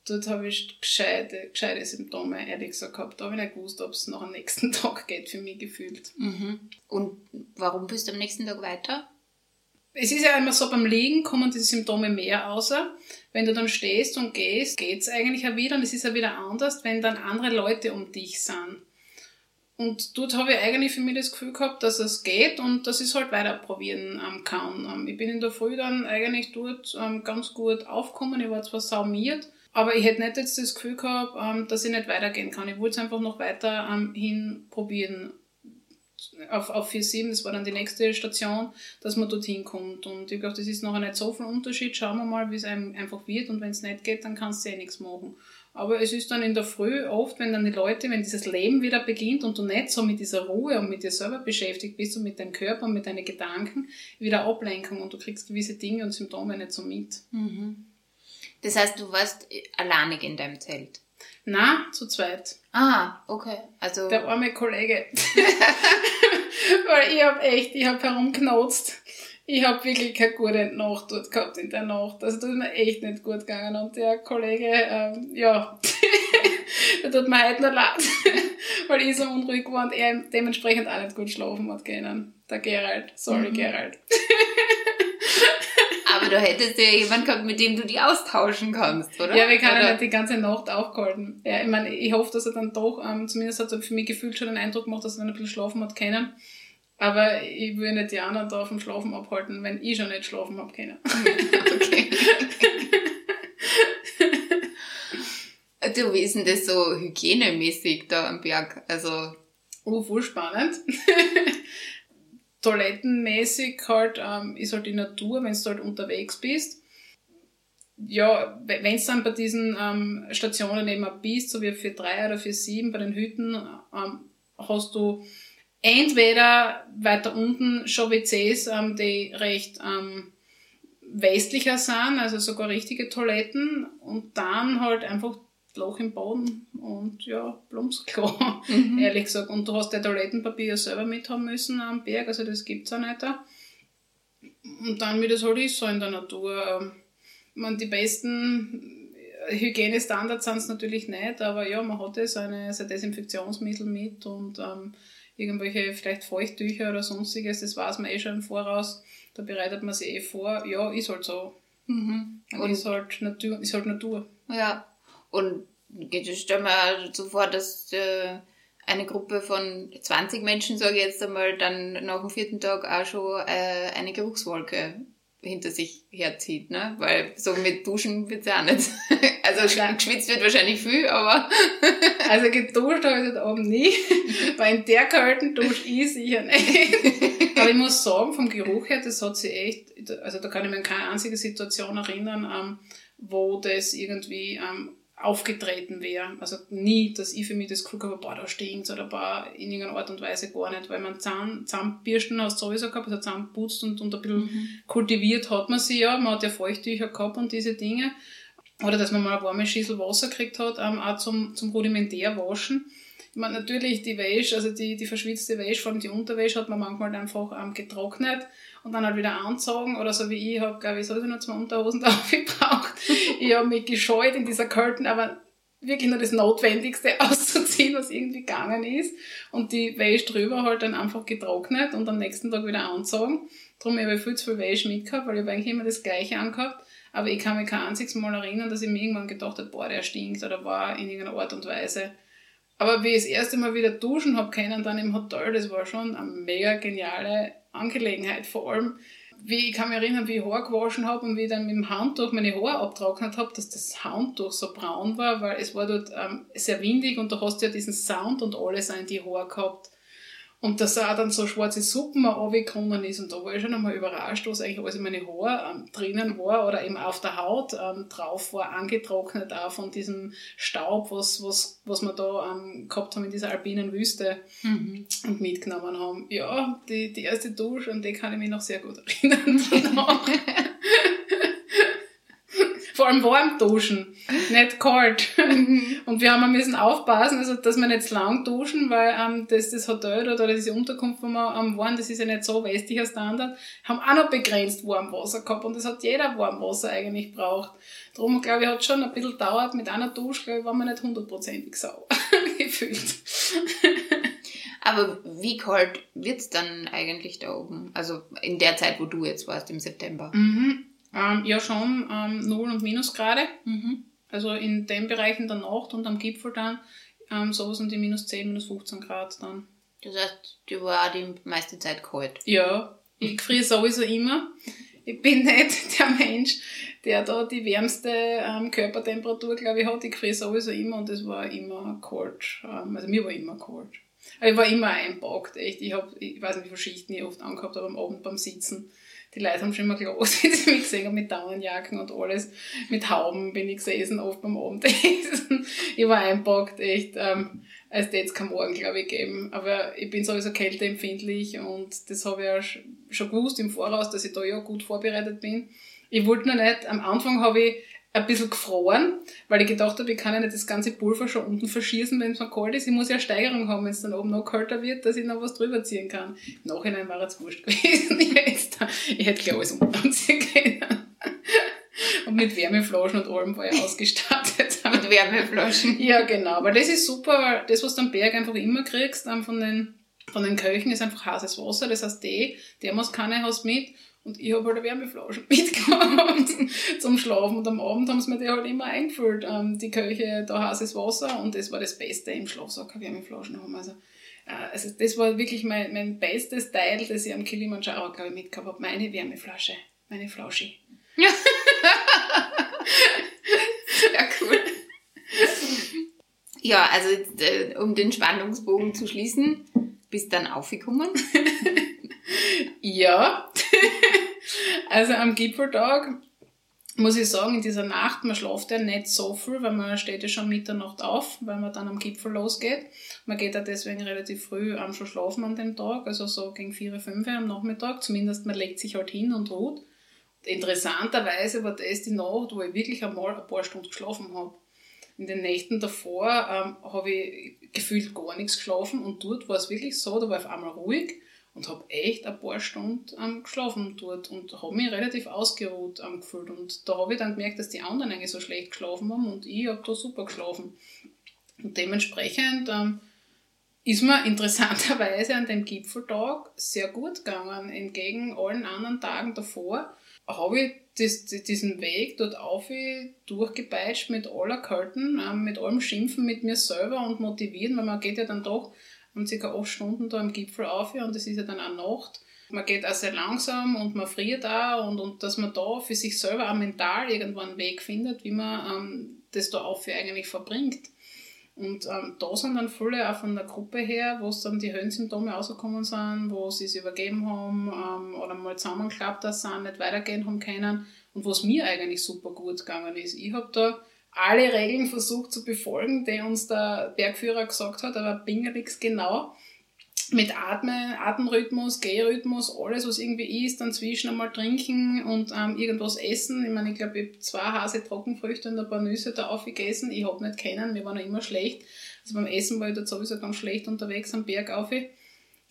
Speaker 1: dort habe ich gescheite, gescheite Symptome, ehrlich gesagt, gehabt. Da habe ich nicht gewusst, ob es noch am nächsten Tag geht, für mich gefühlt.
Speaker 2: Mhm. Und warum bist du am nächsten Tag weiter?
Speaker 1: Es ist ja immer so, beim Liegen kommen diese Symptome mehr außer. Wenn du dann stehst und gehst, geht es eigentlich auch wieder und es ist ja wieder anders, wenn dann andere Leute um dich sind. und dort habe ich eigentlich für mich das Gefühl gehabt, dass es geht und dass ich es halt weiter probieren ähm, kann. Ähm, ich bin in der Früh dann eigentlich dort ähm, ganz gut aufgekommen. Ich war zwar saumiert, aber ich hätte nicht jetzt das Gefühl gehabt, ähm, dass ich nicht weitergehen kann. Ich wollte es einfach noch weiter ähm, hin probieren. Auf, auf 4-7, das war dann die nächste Station, dass man dorthin kommt. Und ich glaube, das ist noch nicht so viel Unterschied. Schauen wir mal, wie es einem einfach wird. Und wenn es nicht geht, dann kannst du eh nichts machen. Aber es ist dann in der Früh oft, wenn dann die Leute, wenn dieses Leben wieder beginnt und du nicht so mit dieser Ruhe und mit dir selber beschäftigt bist und mit deinem Körper und mit deinen Gedanken, wieder Ablenkung und du kriegst gewisse Dinge und Symptome nicht so mit.
Speaker 2: Mhm. Das heißt, du warst alleinig in deinem Zelt?
Speaker 1: Na, zu zweit.
Speaker 2: Ah, okay. Also
Speaker 1: Der arme Kollege. Weil ich hab echt, ich hab herumknotzt. Ich hab wirklich keine gute Nacht dort gehabt in der Nacht. Also das ist mir echt nicht gut gegangen. Und der Kollege, ähm, ja, der tut mir heute noch leid, weil ich so unruhig war und er dementsprechend auch nicht gut schlafen hat können. Der Gerald. Sorry,
Speaker 2: Mhm.
Speaker 1: Gerald.
Speaker 2: Aber du hättest ja jemanden gehabt, mit dem du die austauschen kannst, oder?
Speaker 1: Ja, wir können
Speaker 2: oder?
Speaker 1: nicht die ganze Nacht aufgehalten. Ja, ich meine, ich hoffe, dass er dann doch, ähm, zumindest hat er für mich gefühlt schon den Eindruck gemacht, dass er dann ein bisschen schlafen hat können. Aber ich will nicht die anderen da vom Schlafen abhalten, wenn ich schon nicht schlafen hab können.
Speaker 2: Okay. du, wie ist denn das so hygienemäßig da am Berg? Also,
Speaker 1: Oh, voll spannend. Toilettenmäßig halt ähm, ist halt die Natur, wenn du halt unterwegs bist. Ja, wenn du dann bei diesen ähm, Stationen eben auch bist, so wie für drei oder für sieben bei den Hütten, ähm, hast du entweder weiter unten schon WCs, ähm, die recht ähm, westlicher sind, also sogar richtige Toiletten und dann halt einfach Loch im Boden und ja, Plumpsklo,
Speaker 2: mhm.
Speaker 1: ehrlich gesagt. Und du hast dein Toilettenpapier ja selber mit haben müssen am Berg, also das gibt's auch nicht da. Und dann, wie das halt ist, so in der Natur. ähm, Man, die besten Hygienestandards sind es natürlich nicht, aber ja, man hat ja seine, sein Desinfektionsmittel mit und ähm, irgendwelche vielleicht Feuchttücher oder sonstiges, das weiß man eh schon im Voraus. Da bereitet man sich eh vor. Ja, ist halt so.
Speaker 2: Mhm.
Speaker 1: Und
Speaker 2: Und,
Speaker 1: ist halt Natur. Ist halt Natur.
Speaker 2: ja. Und geht es stell mir so vor, dass äh, eine Gruppe von 20 Menschen, sage ich jetzt einmal, dann nach dem vierten Tag auch schon äh, eine Geruchswolke hinter sich herzieht, ne? Weil so mit Duschen wird's ja auch nicht. Also
Speaker 1: Nein.
Speaker 2: geschwitzt wird wahrscheinlich viel, aber
Speaker 1: Also geduscht habe ich heute Abend nie, weil in der kalten Dusche ich sicher nicht. Aber ich muss sagen, vom Geruch her, das hat sich echt, also da kann ich mich an keine einzige Situation erinnern, ähm, wo das irgendwie ähm, aufgetreten wäre. Also nie, dass ich für mich das Gefühl habe, boah, da stinkt's oder boah, in irgendeiner Art und Weise gar nicht, weil man Zahn, Zahnbürsten hast sowieso gehabt, also Zahnputzt und, und ein bisschen kultiviert hat man sie ja, man hat ja Feuchttücher gehabt und diese Dinge. Oder dass man mal eine warme Schüssel Wasser gekriegt hat, ähm, auch zum, zum rudimentär waschen. Ich meine, natürlich die Wäsche, also die, die verschwitzte Wäsche, vor allem die Unterwäsche, hat man manchmal einfach ähm, getrocknet und dann halt wieder anzogen. Oder so wie ich, habe glaube ich sowieso nur zwei Unterhosen da gebraucht. ich habe mich gescheut in dieser kalten, aber wirklich nur das Notwendigste auszuziehen, was irgendwie gegangen ist. Und die Wäsche drüber halt dann einfach getrocknet und am nächsten Tag wieder anzogen. Darum habe ich viel zu viel Wäsche mitgehabt, weil ich habe eigentlich immer das Gleiche angehabt. Aber ich kann mich kein einziges Mal erinnern, dass ich mir irgendwann gedacht habe, boah, der stinkt oder war in irgendeiner Art und Weise. Aber wie ich das erste Mal wieder duschen habe können, dann im Hotel, das war schon eine mega geniale Angelegenheit. Vor allem, wie ich kann mich erinnern, wie ich Haar gewaschen habe und wie ich dann mit dem Handtuch meine Haare abtrocknet habe, dass das Handtuch so braun war, weil es war dort ähm, sehr windig und du hast ja diesen Sound und alles in die Haare gehabt. Und dass auch dann so schwarze Suppen runtergekommen ist. Und da war ich schon einmal überrascht, was eigentlich alles in meine Haare ähm, drinnen war oder eben auf der Haut ähm, drauf war, angetrocknet auch von diesem Staub, was, was, was wir da ähm, gehabt haben in dieser alpinen Wüste
Speaker 2: Mhm.
Speaker 1: und mitgenommen haben. Ja, die, die erste Dusche, an die kann ich mich noch sehr gut erinnern. Vor allem warm duschen, nicht kalt. Und wir haben müssen aufpassen, also dass wir nicht zu lang duschen, weil ähm, das, das Hotel oder diese Unterkunft, wo wir ähm, waren, das ist ja nicht so westlicher Standard, haben auch noch begrenzt Warmwasser gehabt und das hat jeder Warmwasser eigentlich braucht. Darum, glaube ich, hat schon ein bisschen dauert mit einer Dusche, glaube ich, waren wir nicht hundertprozentig sauber gefühlt.
Speaker 2: Aber wie kalt wird's dann eigentlich da oben? Also in der Zeit, wo du jetzt warst, im September.
Speaker 1: Mhm. Ähm, ja, schon ähm, 0 und Minusgrade.
Speaker 2: Mhm.
Speaker 1: Also in den Bereichen der Nacht und am Gipfel dann ähm, sowas um die minus 10, minus 15 Grad dann.
Speaker 2: Das heißt, die war die meiste Zeit kalt.
Speaker 1: Ja, ich friere sowieso immer. Ich bin nicht der Mensch, der da die wärmste ähm, Körpertemperatur, glaube ich, hat. Ich friere sowieso immer und es war immer kalt. Ähm, also mir war immer kalt. Aber ich war immer einpackt, echt. Ich habe, ich weiß nicht, wie viele Schichten ich oft angehabt habe am Abend beim Sitzen. Die Leute haben schon immer gelacht, wie sie mich gesehen haben mit Daunenjacken und alles. Mit Hauben bin ich gesessen, oft beim Abendessen. ich war einpackt, echt. Ähm, als hätte es kein Morgen, glaube ich, geben. Aber ich bin sowieso kälteempfindlich und das habe ich ja schon gewusst im Voraus, dass ich da ja gut vorbereitet bin. Ich wollte noch nicht, am Anfang habe ich ein bisschen gefroren, weil ich gedacht habe, ich kann ja nicht das ganze Pulver schon unten verschießen, wenn es mal kalt ist. Ich muss ja eine Steigerung haben, wenn es dann oben noch kälter wird, dass ich noch was drüber ziehen kann. Im Nachhinein war es wurscht gewesen. Ich hätte, ich hätte gleich alles unten anziehen können. Und mit Wärmeflaschen und allem war ich ausgestattet.
Speaker 2: mit Wärmeflaschen?
Speaker 1: Ja, genau. Weil das ist super, weil das, was du am Berg einfach immer kriegst, von den, von den Köchen, ist einfach heißes Wasser. Das heißt, die Thermoskanne hast mit und ich habe halt eine Wärmeflasche mitgehabt zum Schlafen. Und am Abend haben sie mir die halt immer eingefüllt, ähm, die Köche, da heißes Wasser. Und das war das Beste im Schlafsack, Wärmeflaschen haben. Also, äh, also das war wirklich mein, mein bestes Teil, das ich am Kilimanjaro, glaube ich, mitgehabt habe. Meine Wärmeflasche, meine Flasche. Ja.
Speaker 2: Sehr cool. Ja, also äh, um den Spannungsbogen zu schließen, bist dann aufgekommen?
Speaker 1: ja. also am Gipfeltag muss ich sagen, in dieser Nacht, man schläft ja nicht so viel, weil man steht ja schon Mitternacht auf, weil man dann am Gipfel losgeht. Man geht ja deswegen relativ früh am schon schlafen an dem Tag, also so gegen 4, 5 am Nachmittag. Zumindest man legt sich halt hin und ruht. Interessanterweise war das die Nacht, wo ich wirklich einmal ein paar Stunden geschlafen habe. In den Nächten davor ähm, habe ich gefühlt gar nichts geschlafen und dort war es wirklich so, da war ich auf einmal ruhig und habe echt ein paar Stunden ähm, geschlafen dort und habe mich relativ ausgeruht ähm, gefühlt. Und da habe ich dann gemerkt, dass die anderen eigentlich so schlecht geschlafen haben und ich habe da super geschlafen. Und dementsprechend ähm, ist mir interessanterweise an dem Gipfeltag sehr gut gegangen, entgegen allen anderen Tagen davor habe ich das, diesen Weg dort auf durchgepeitscht mit aller Kalten, ähm, mit allem Schimpfen mit mir selber und motivieren, weil man geht ja dann doch um circa acht Stunden da im Gipfel auf und es ist ja dann auch Nacht. Man geht auch sehr langsam und man friert auch und, und dass man da für sich selber auch mental irgendwann einen Weg findet, wie man ähm, das da auf eigentlich verbringt. Und ähm, da sind dann viele auch von der Gruppe her, wo es dann die Höhensymptome rausgekommen sind, wo sie es übergeben haben ähm, oder mal zusammengeklappt sind, nicht weitergehen haben können und wo es mir eigentlich super gut gegangen ist. Ich habe da alle Regeln versucht zu befolgen, die uns der Bergführer gesagt hat, aber bingerix genau mit Atmen, Atemrhythmus, Gehrhythmus, alles, was irgendwie ist, dann zwischen einmal trinken und ähm, irgendwas essen. Ich meine, ich glaube, ich habe zwei Hase Trockenfrüchte und ein paar Nüsse da aufgegessen. Ich habe nicht kennen, mir war noch immer schlecht. Also beim Essen war ich dort sowieso ganz schlecht unterwegs am Berg auf.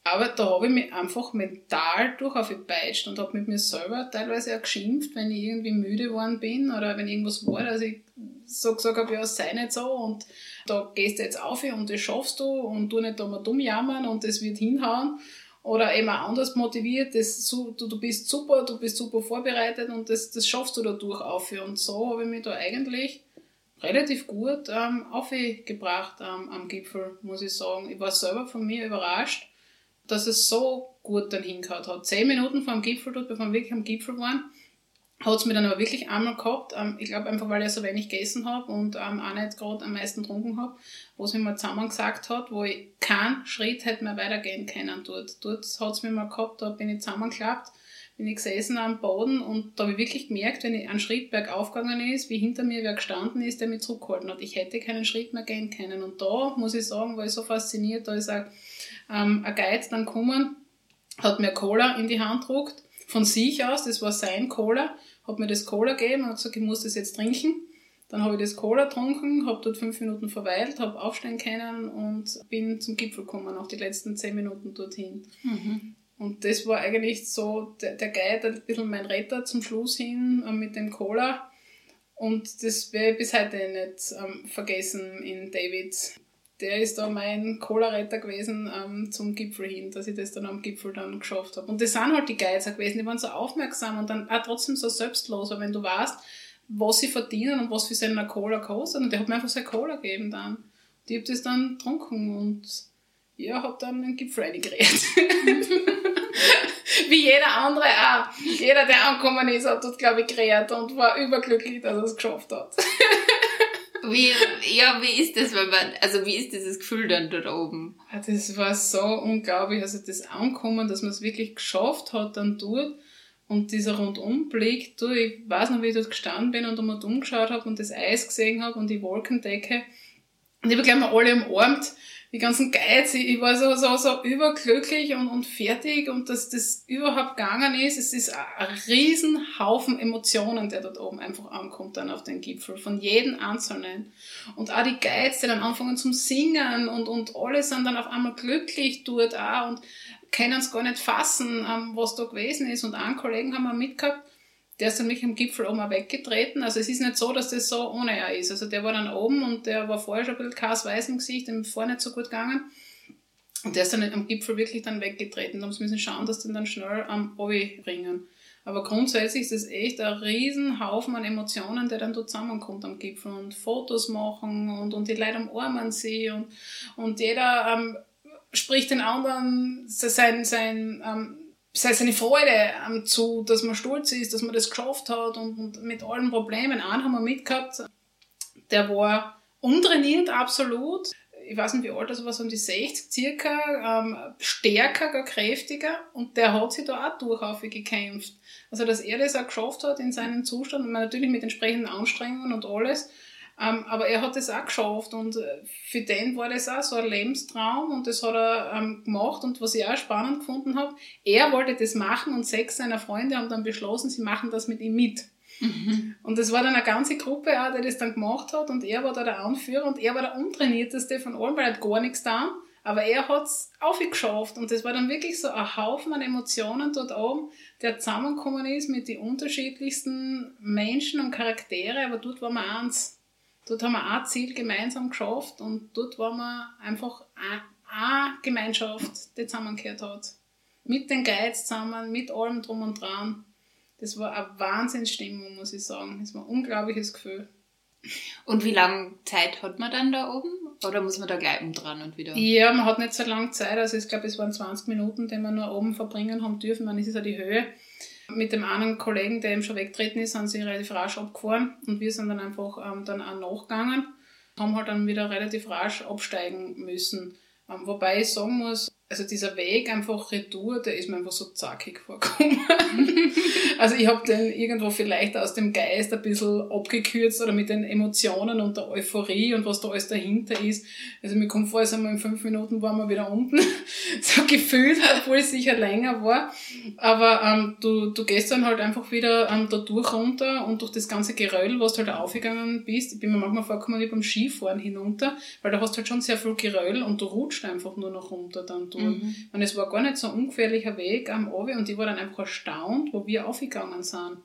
Speaker 1: Aber da habe ich mich einfach mental durch aufgepeitscht und habe mit mir selber teilweise auch geschimpft, wenn ich irgendwie müde geworden bin oder wenn irgendwas war, dass ich so gesagt habe, ja, sei nicht so und da gehst du jetzt auf und das schaffst du und du nicht da mal dumm jammern und das wird hinhauen. Oder eben auch anders motiviert, das, du, du bist super, du bist super vorbereitet und das, das schaffst du dadurch auf. Und so habe ich mich da eigentlich relativ gut ähm, aufgebracht ähm, am Gipfel, muss ich sagen. Ich war selber von mir überrascht, dass es so gut dann hingehauen hat. Zehn Minuten vor dem Gipfel dort, bevor wir wirklich am Gipfel waren, hat es mir dann aber wirklich einmal gehabt. Ähm, ich glaube einfach, weil ich so wenig gegessen habe und ähm, auch nicht gerade am meisten getrunken habe, wo es mir mal zusammen gesagt hat, wo ich keinen Schritt hätte mehr weitergehen können dort. Dort hat es mir mal gehabt, da bin ich zusammengeklappt, bin ich gesessen am Boden und da habe ich wirklich gemerkt, wenn ich einen Schritt bergauf gegangen ist, wie hinter mir wer gestanden ist, der mich zurückgehalten hat. Ich hätte keinen Schritt mehr gehen können. Und da, muss ich sagen, war ich so fasziniert, da ist auch ähm, ein Guide dann gekommen, hat mir Cola in die Hand gedruckt, von sich aus, das war sein Cola, hat mir das Cola gegeben und hat gesagt, ich muss das jetzt trinken. Dann habe ich das Cola getrunken, habe dort fünf Minuten verweilt, habe aufstehen können und bin zum Gipfel gekommen, auch die letzten zehn Minuten dorthin. Mhm. Und das war eigentlich so der, der Guide, ein bisschen mein Retter zum Schluss hin äh, mit dem Cola. Und das werde ich bis heute nicht ähm, vergessen in Davids der ist da mein Cola-Retter gewesen ähm, zum Gipfel hin, dass ich das dann am Gipfel dann geschafft habe. Und das sind halt die Geizer gewesen, die waren so aufmerksam und dann auch trotzdem so selbstlos, wenn du weißt, was sie verdienen und was für seine Cola kostet, und der hat mir einfach seine Cola gegeben dann. die habe das dann getrunken und ja, habe dann einen Gipfel reingeredet. Wie jeder andere auch. Jeder, der angekommen ist, hat dort, glaube ich, geredet und war überglücklich, dass er es geschafft hat.
Speaker 2: Wie, ja, wie ist das, wenn man, also wie ist dieses Gefühl dann dort oben?
Speaker 1: Das war so unglaublich, also das Ankommen, dass man es wirklich geschafft hat dann dort und dieser Rundumblick, du, ich weiß noch, wie ich dort gestanden bin und einmal umgeschaut habe und das Eis gesehen habe und die Wolkendecke. Und ich habe gleich mal alle umarmt die ganzen Guides, ich, war so, so, so überglücklich und, und fertig und dass das überhaupt gegangen ist. Es ist ein Riesenhaufen Emotionen, der dort oben einfach ankommt dann auf den Gipfel, von jedem Einzelnen. Und auch die Guides, die dann anfangen zum Singen und, und alle sind dann auf einmal glücklich dort auch und können es gar nicht fassen, ähm, was da gewesen ist. Und einen Kollegen haben wir mitgehabt, der ist dann wirklich am Gipfel oben weggetreten. Also es ist nicht so, dass das so ohne er ist. Also der war dann oben und der war vorher schon ein bisschen kass im Gesicht, dem vorher nicht so gut gegangen. Und der ist dann am Gipfel wirklich dann weggetreten. Da müssen schauen, dass die dann schnell am Obi ringen. Aber grundsätzlich ist es echt ein Riesenhaufen an Emotionen, der dann dort zusammenkommt am Gipfel und Fotos machen und, und die Leute umarmen sie und, und jeder ähm, spricht den anderen sein, sein ähm, sei seine Freude ähm, zu, dass man stolz ist, dass man das geschafft hat und, und mit allen Problemen. Einen haben wir mitgehabt, der war untrainiert absolut. Ich weiß nicht, wie alt er war, so um die 60 circa, ähm, stärker, gar kräftiger und der hat sich da auch durchaus gekämpft. Also, dass er das auch geschafft hat in seinem Zustand, und natürlich mit entsprechenden Anstrengungen und alles, ähm, aber er hat das auch geschafft und äh, für den war das auch so ein Lebenstraum und das hat er ähm, gemacht und was ich auch spannend gefunden habe, er wollte das machen und sechs seiner Freunde haben dann beschlossen, sie machen das mit ihm mit. Mhm. Und das war dann eine ganze Gruppe auch, die das dann gemacht hat und er war da der Anführer und er war der untrainierteste von allen, weil er hat gar nichts getan. Aber er hat es aufgeschafft und das war dann wirklich so ein Haufen an Emotionen dort oben, der zusammengekommen ist mit den unterschiedlichsten Menschen und Charaktere, aber dort war man eins. Dort haben wir ein Ziel gemeinsam geschafft und dort waren wir einfach eine Gemeinschaft, die zusammengehört hat. Mit den Guides zusammen, mit allem drum und dran. Das war eine Wahnsinnsstimmung, muss ich sagen. Das war ein unglaubliches Gefühl.
Speaker 2: Und wie lange Zeit hat man dann da oben? Oder muss man da gleich dran und wieder?
Speaker 1: Ja, man hat nicht so lange Zeit. Also ich glaube, es waren 20 Minuten, die wir nur oben verbringen haben dürfen. Man ist ja die Höhe. Mit dem einen Kollegen, der eben schon weggetreten ist, sind sie relativ rasch abgefahren und wir sind dann einfach ähm, dann auch nachgegangen, haben halt dann wieder relativ rasch absteigen müssen. Ähm, wobei ich sagen muss, also dieser Weg einfach retour, der ist mir einfach so zackig vorgekommen. also ich habe den irgendwo vielleicht aus dem Geist ein bisschen abgekürzt oder mit den Emotionen und der Euphorie und was da alles dahinter ist. Also mir kommt vor, als einmal in fünf Minuten waren wir wieder unten. so gefühlt, obwohl es sicher länger war. Aber ähm, du, du gehst dann halt einfach wieder ähm, da durch runter und durch das ganze Geröll, was du halt aufgegangen bist. Ich bin mir manchmal vorgekommen wie beim Skifahren hinunter, weil da hast du halt schon sehr viel Geröll und du rutscht einfach nur noch runter dann durch. Mhm. Und es war gar nicht so ein ungefährlicher Weg am Obi und ich war dann einfach erstaunt, wo wir aufgegangen sind.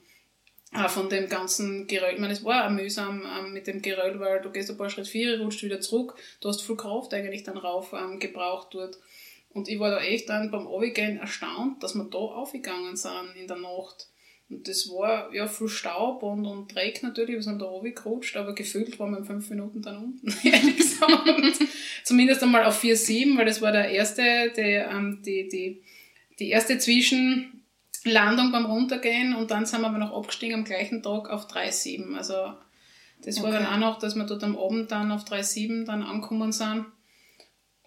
Speaker 1: Auch von dem ganzen Geröll. Ich meine, es war auch mühsam ähm, mit dem Geröll, weil du gehst ein paar Schritte vier, rutscht wieder zurück. Du hast viel Kraft eigentlich dann rauf ähm, gebraucht dort. Und ich war da echt dann beim Abgehen erstaunt, dass wir da aufgegangen sind in der Nacht. Und das war ja viel Staub und, und Dreck natürlich, wir sind da runtergerutscht, aber gefühlt waren wir in fünf Minuten dann unten, ehrlich gesagt. Zumindest einmal auf 4,7, weil das war der erste, der, ähm, die, die, die erste Zwischenlandung beim Runtergehen und dann sind wir aber noch abgestiegen am gleichen Tag auf 3,7. Also das okay. war dann auch noch, dass wir dort am Abend dann auf 3,7 dann angekommen sind.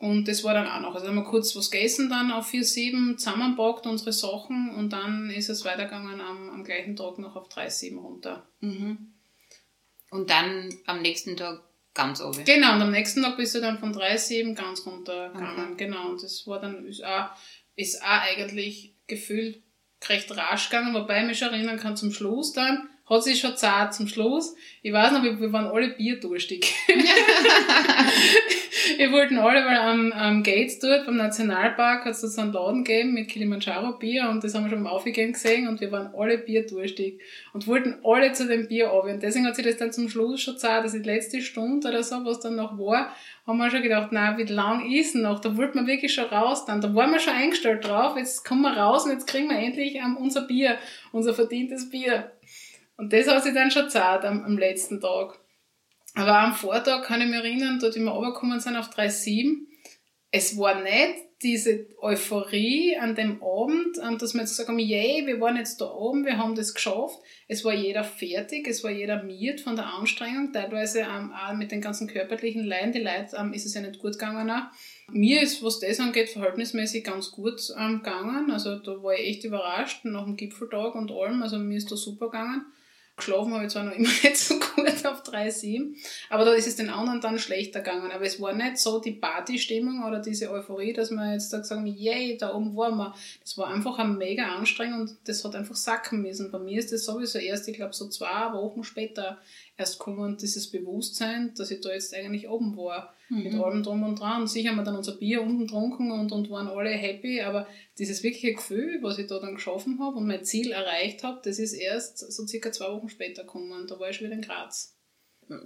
Speaker 1: Und das war dann auch noch. Also haben wir kurz was gegessen dann auf 4,7, zusammenpackt unsere Sachen und dann ist es weitergegangen am, am gleichen Tag noch auf 3,7 runter.
Speaker 2: Mhm. Und dann am nächsten Tag ganz oben.
Speaker 1: Genau, und am nächsten Tag bist du dann von 3,7 ganz runtergegangen. Okay. Genau, und das war dann ist auch, ist auch eigentlich gefühlt recht rasch gegangen, wobei ich mich schon erinnern kann zum Schluss dann, hat sich schon zart zum Schluss. Ich weiß noch, wir, wir waren alle bierdurstig. wir wollten alle, weil am, am Gates dort beim Nationalpark hat es so einen Laden gegeben mit Kilimanjaro Bier und das haben wir schon beim Aufgehen gesehen und wir waren alle bierdurstig und wollten alle zu dem Bier ab. Und deswegen hat sich das dann zum Schluss schon zart, dass die letzte Stunde oder so, was dann noch war, haben wir schon gedacht, na, wie lang ist noch? Da wollten wir wirklich schon raus dann. Da waren wir schon eingestellt drauf, jetzt kommen wir raus und jetzt kriegen wir endlich um, unser Bier, unser verdientes Bier. Und das hat sich dann schon zart am, am letzten Tag. Aber am Vortag kann ich mich erinnern, dort wir runtergekommen sind auf 3,7. Es war nicht diese Euphorie an dem Abend, dass wir jetzt gesagt haben, yay, wir waren jetzt da oben, wir haben das geschafft. Es war jeder fertig, es war jeder miert von der Anstrengung, teilweise ähm, auch mit den ganzen körperlichen Leiden, die Leute ähm, ist es ja nicht gut gegangen auch. Mir ist, was das angeht, verhältnismäßig ganz gut ähm, gegangen. Also da war ich echt überrascht nach dem Gipfeltag und allem. Also mir ist da super gegangen. Geschlafen habe ich zwar noch immer nicht so gut auf 3,7, aber da ist es den anderen dann schlechter gegangen. Aber es war nicht so die Partystimmung oder diese Euphorie, dass man jetzt da gesagt haben, yay, da oben waren wir. Das war einfach eine mega Anstrengung und das hat einfach sacken müssen. Bei mir ist das sowieso erst, ich glaube, so zwei Wochen später erst kommen dieses Bewusstsein, dass ich da jetzt eigentlich oben war, mhm. mit allem drum und dran. Sicher haben wir dann unser Bier unten getrunken und, und waren alle happy, aber dieses wirkliche Gefühl, was ich da dann geschaffen habe und mein Ziel erreicht habe, das ist erst so circa zwei Wochen später gekommen. Da war ich schon wieder in Graz.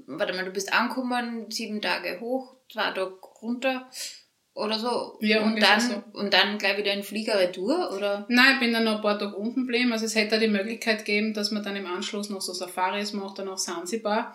Speaker 2: Warte mal, du bist angekommen, sieben Tage hoch, zwei Tage runter oder so. Ja, und dann, so. und dann gleich wieder in Flieger retour, oder?
Speaker 1: Nein, ich bin dann noch ein paar Tage unten geblieben. Also es hätte die Möglichkeit gegeben, dass man dann im Anschluss noch so Safaris macht, dann auch Sansibar.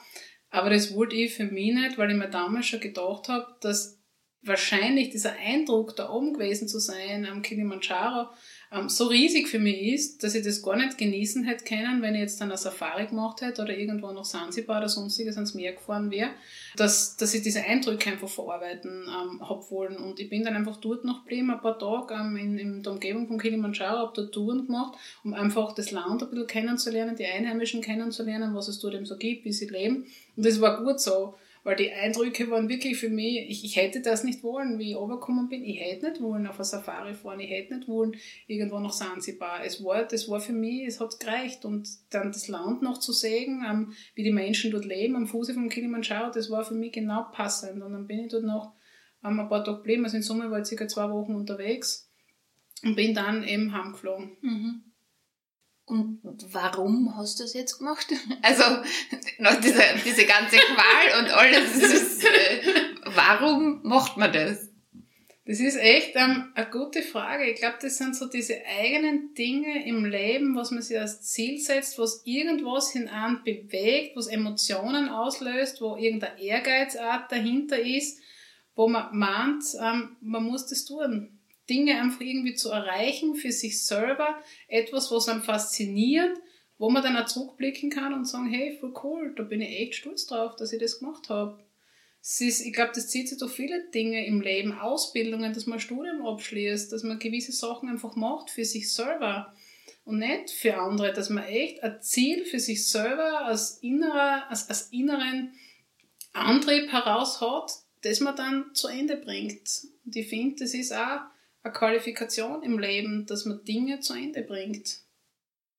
Speaker 1: Aber das wollte ich für mich nicht, weil ich mir damals schon gedacht habe, dass wahrscheinlich dieser Eindruck, da oben gewesen zu sein am Kilimanjaro, ähm, so riesig für mich ist, dass ich das gar nicht genießen hätte können, wenn ich jetzt dann eine Safari gemacht hätte oder irgendwo nach Sansibar oder sonstiges ans Meer gefahren wäre, dass, dass ich diese Eindrücke einfach verarbeiten ähm, habe wollen. Und ich bin dann einfach dort noch geblieben, ein paar Tage ähm, in, in der Umgebung von Kilimanjaro, habe dort Touren gemacht, um einfach das Land ein bisschen kennenzulernen, die Einheimischen kennenzulernen, was es dort eben so gibt, wie sie leben. Und das war gut so. Weil die Eindrücke waren wirklich für mich, ich, ich hätte das nicht wollen, wie ich runtergekommen bin. Ich hätte nicht wollen auf eine Safari fahren, ich hätte nicht wollen irgendwo nach Sansibar. Es war, das war für mich, es hat gereicht. Und dann das Land noch zu sehen, ähm, wie die Menschen dort leben, am Fuße vom Kilimanjaro, das war für mich genau passend. Und dann bin ich dort noch ähm, ein paar Tage geblieben. Also in Summe war ich circa zwei Wochen unterwegs und bin dann eben heimgeflogen.
Speaker 2: Mhm. Und warum hast du das jetzt gemacht? Also nach dieser diese ganze Qual und alles, ist, äh, warum macht man das?
Speaker 1: Das ist echt ähm, eine gute Frage. Ich glaube, das sind so diese eigenen Dinge im Leben, was man sich als Ziel setzt, was irgendwas hinan bewegt, was Emotionen auslöst, wo irgendeine Ehrgeizart dahinter ist, wo man meint, ähm, man muss das tun. Dinge einfach irgendwie zu erreichen für sich selber, etwas, was einem fasziniert, wo man dann auch zurückblicken kann und sagen, hey, voll cool, da bin ich echt stolz drauf, dass ich das gemacht habe. Ist, ich glaube, das zieht sich durch viele Dinge im Leben, Ausbildungen, dass man Studium abschließt, dass man gewisse Sachen einfach macht für sich selber und nicht für andere, dass man echt ein Ziel für sich selber als, innerer, als, als inneren Antrieb heraus hat, das man dann zu Ende bringt. Und ich finde, das ist auch eine Qualifikation im Leben, dass man Dinge zu Ende bringt.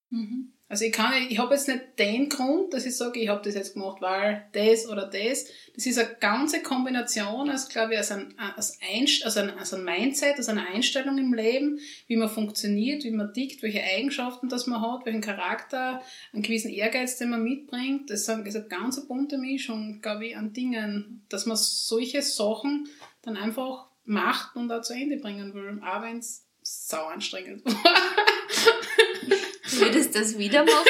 Speaker 1: Mhm. Also ich kann, ich habe jetzt nicht den Grund, dass ich sage, ich habe das jetzt gemacht, weil das oder das. Das ist eine ganze Kombination, als glaube ich, als ein, als, Einst also ein, als ein Mindset, als eine Einstellung im Leben, wie man funktioniert, wie man tickt, welche Eigenschaften das man hat, welchen Charakter, einen gewissen Ehrgeiz, den man mitbringt. Das ist eine ganz bunte Mischung, glaube ich, an Dingen, dass man solche Sachen dann einfach macht und auch zu Ende bringen will, auch wenn es sau anstrengend war.
Speaker 2: Würdest du das wieder machen?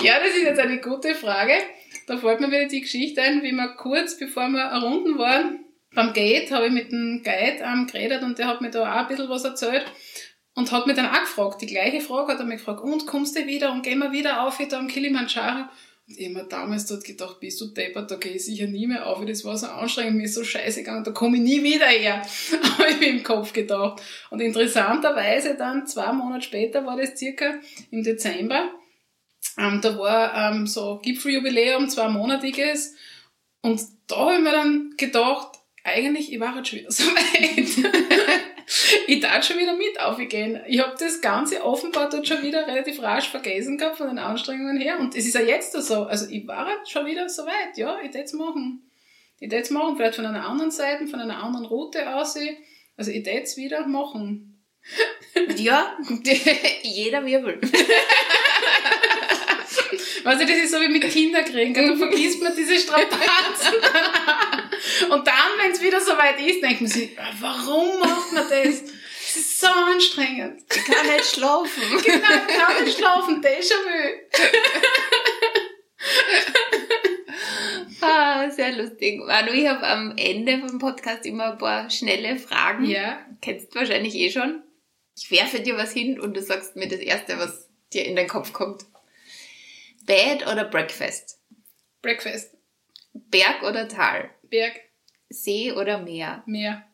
Speaker 1: ja, das ist jetzt eine gute Frage. Da fällt mir wieder die Geschichte ein, wie wir kurz bevor wir errunden waren, beim Gate habe ich mit dem Guide ähm, geredet und der hat mir da auch ein bisschen was erzählt und hat mich dann auch gefragt, die gleiche Frage hat er mich gefragt, und kommst du wieder und gehen wir wieder auf da am Kilimanjaro? Ich habe damals dort gedacht, bist du deppert, da gehe ich sicher nie mehr auf, das war so anstrengend, mir ist so scheiße gegangen, da komme ich nie wieder her, habe ich mir im Kopf gedacht. Und interessanterweise dann, zwei Monate später war das circa im Dezember, ähm, da war ähm, so Gipfeljubiläum, zweimonatiges, und da habe ich mir dann gedacht, eigentlich, ich war jetzt schon wieder so weit. ich darf schon wieder mit aufgehen. Ich habe das Ganze offenbar dort schon wieder relativ rasch vergessen gehabt von den Anstrengungen her. Und es ist ja jetzt so. Also ich war schon wieder so weit. Ja, ich es machen. Ich es machen, vielleicht von einer anderen Seite, von einer anderen Route aus. Also ich es wieder machen.
Speaker 2: Ja, jeder Wirbel.
Speaker 1: Weißt du, das ist so wie mit Kinderkriegen. Du vergisst man diese Strapazen. Und dann, wenn es wieder so weit ist, denkt man sich, warum macht man das? Das ist so anstrengend.
Speaker 2: Ich kann nicht schlafen.
Speaker 1: Genau, ich kann nicht schlafen. Déjà-vu.
Speaker 2: Ah, sehr lustig. Manu, ich habe am Ende vom Podcast immer ein paar schnelle Fragen.
Speaker 1: Ja.
Speaker 2: Kennst du wahrscheinlich eh schon. Ich werfe dir was hin und du sagst mir das Erste, was dir in den Kopf kommt. Bed oder Breakfast?
Speaker 1: Breakfast.
Speaker 2: Berg oder Tal?
Speaker 1: Berg.
Speaker 2: See oder Meer?
Speaker 1: Meer.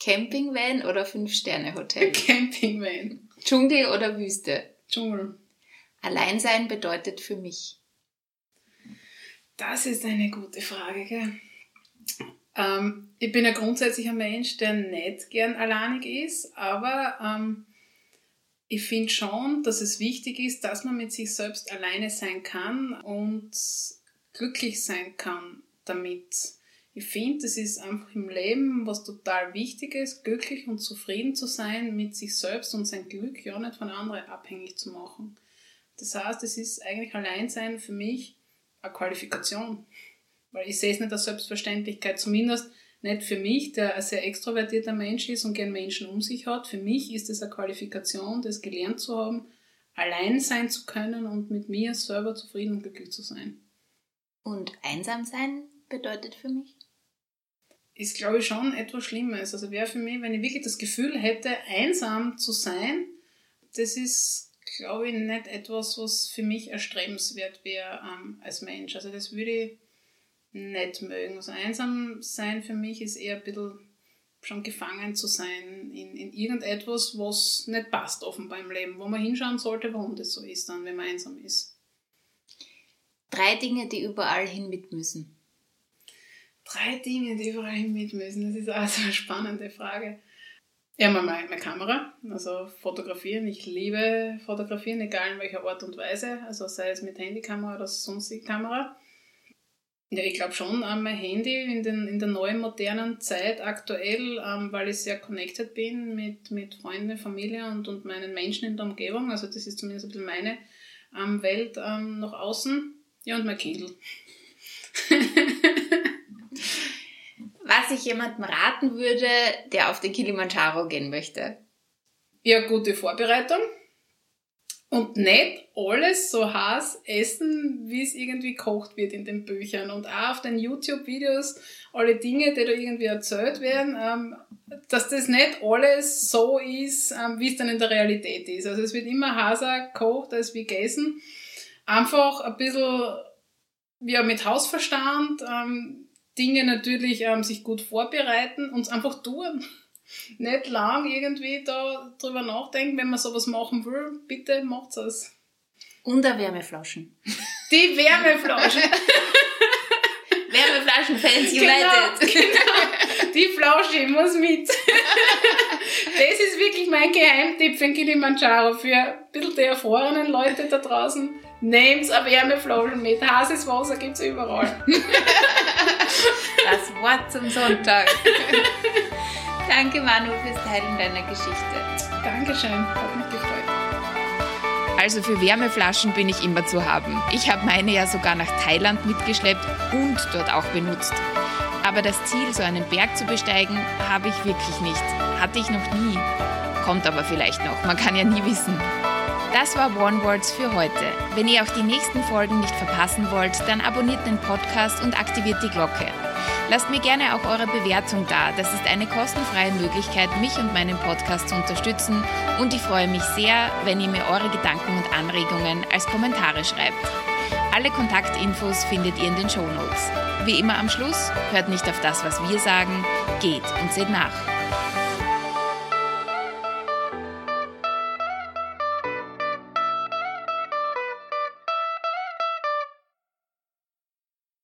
Speaker 2: Campingvan oder Fünf-Sterne-Hotel?
Speaker 1: Campingvan.
Speaker 2: Dschungel oder Wüste?
Speaker 1: Dschungel.
Speaker 2: Alleinsein bedeutet für mich.
Speaker 1: Das ist eine gute Frage, gell? Ähm, ich bin ja grundsätzlich ein Mensch, der nicht gern alleinig ist, aber ähm, ich finde schon, dass es wichtig ist, dass man mit sich selbst alleine sein kann und glücklich sein kann damit. Ich finde, das ist einfach im Leben was total Wichtiges, glücklich und zufrieden zu sein mit sich selbst und sein Glück ja nicht von anderen abhängig zu machen. Das heißt, es ist eigentlich Alleinsein für mich eine Qualifikation. Weil ich sehe es nicht als Selbstverständlichkeit, zumindest nicht für mich, der ein sehr extrovertierter Mensch ist und gern Menschen um sich hat. Für mich ist es eine Qualifikation, das gelernt zu haben, allein sein zu können und mit mir selber zufrieden und glücklich zu sein.
Speaker 2: Und einsam sein bedeutet für mich?
Speaker 1: Ist, glaube ich, schon etwas Schlimmes. Also wäre für mich, wenn ich wirklich das Gefühl hätte, einsam zu sein, das ist, glaube ich, nicht etwas, was für mich erstrebenswert wäre ähm, als Mensch. Also das würde ich nicht mögen. Also einsam sein für mich ist eher ein bisschen schon gefangen zu sein in, in irgendetwas, was nicht passt offenbar im Leben, wo man hinschauen sollte, warum das so ist dann, wenn man einsam ist.
Speaker 2: Drei Dinge, die überall hin mit müssen.
Speaker 1: Drei Dinge, die überall mit müssen. Das ist auch so eine spannende Frage. Ja, meine, meine Kamera, also fotografieren. Ich liebe fotografieren, egal in welcher Art und Weise. Also sei es mit Handykamera oder sonstige Kamera. Ja, ich glaube schon an mein Handy in, den, in der neuen modernen Zeit aktuell, ähm, weil ich sehr connected bin mit, mit Freunden, Familie und, und meinen Menschen in der Umgebung. Also das ist zumindest ein bisschen meine ähm, Welt ähm, nach außen. Ja, und mein Kindle.
Speaker 2: Was ich jemandem raten würde, der auf den Kilimanjaro gehen möchte.
Speaker 1: Ja, gute Vorbereitung und nicht alles so heiß essen, wie es irgendwie kocht wird in den Büchern. Und auch auf den YouTube-Videos, alle Dinge, die da irgendwie erzählt werden, ähm, dass das nicht alles so ist, ähm, wie es dann in der Realität ist. Also es wird immer heißer gekocht als wie gegessen. Einfach ein bisschen ja, mit Hausverstand, ähm, Dinge natürlich ähm, sich gut vorbereiten und es einfach tun nicht lang irgendwie da drüber nachdenken, wenn man sowas machen will, bitte macht's es.
Speaker 2: Und eine Wärmeflaschen.
Speaker 1: Die Wärmeflaschen.
Speaker 2: Wärmeflaschen-Fans
Speaker 1: Genau,
Speaker 2: United.
Speaker 1: genau. Die Flasche muss mit. Das ist wirklich mein Geheimtipp für Kilimanjaro. Für ein bisschen die erfahrenen Leute da draußen. Nehmt eine Wärmeflasche mit. Heißes Wasser gibt's überall.
Speaker 2: Das Wort zum Sonntag. Danke, Manu, fürs Teilen deiner Geschichte.
Speaker 1: Dankeschön. Hat mich gefreut.
Speaker 2: Also für Wärmeflaschen bin ich immer zu haben. Ich habe meine ja sogar nach Thailand mitgeschleppt und dort auch benutzt. Aber das Ziel, so einen Berg zu besteigen, habe ich wirklich nicht. Hatte ich noch nie. Kommt aber vielleicht noch, man kann ja nie wissen. Das war One Words für heute. Wenn ihr auch die nächsten Folgen nicht verpassen wollt, dann abonniert den Podcast und aktiviert die Glocke. Lasst mir gerne auch eure Bewertung da. Das ist eine kostenfreie Möglichkeit, mich und meinen Podcast zu unterstützen. Und ich freue mich sehr, wenn ihr mir eure Gedanken und Anregungen als Kommentare schreibt. Alle Kontaktinfos findet ihr in den Shownotes. Wie immer am Schluss, hört nicht auf das, was wir sagen, geht und seht nach.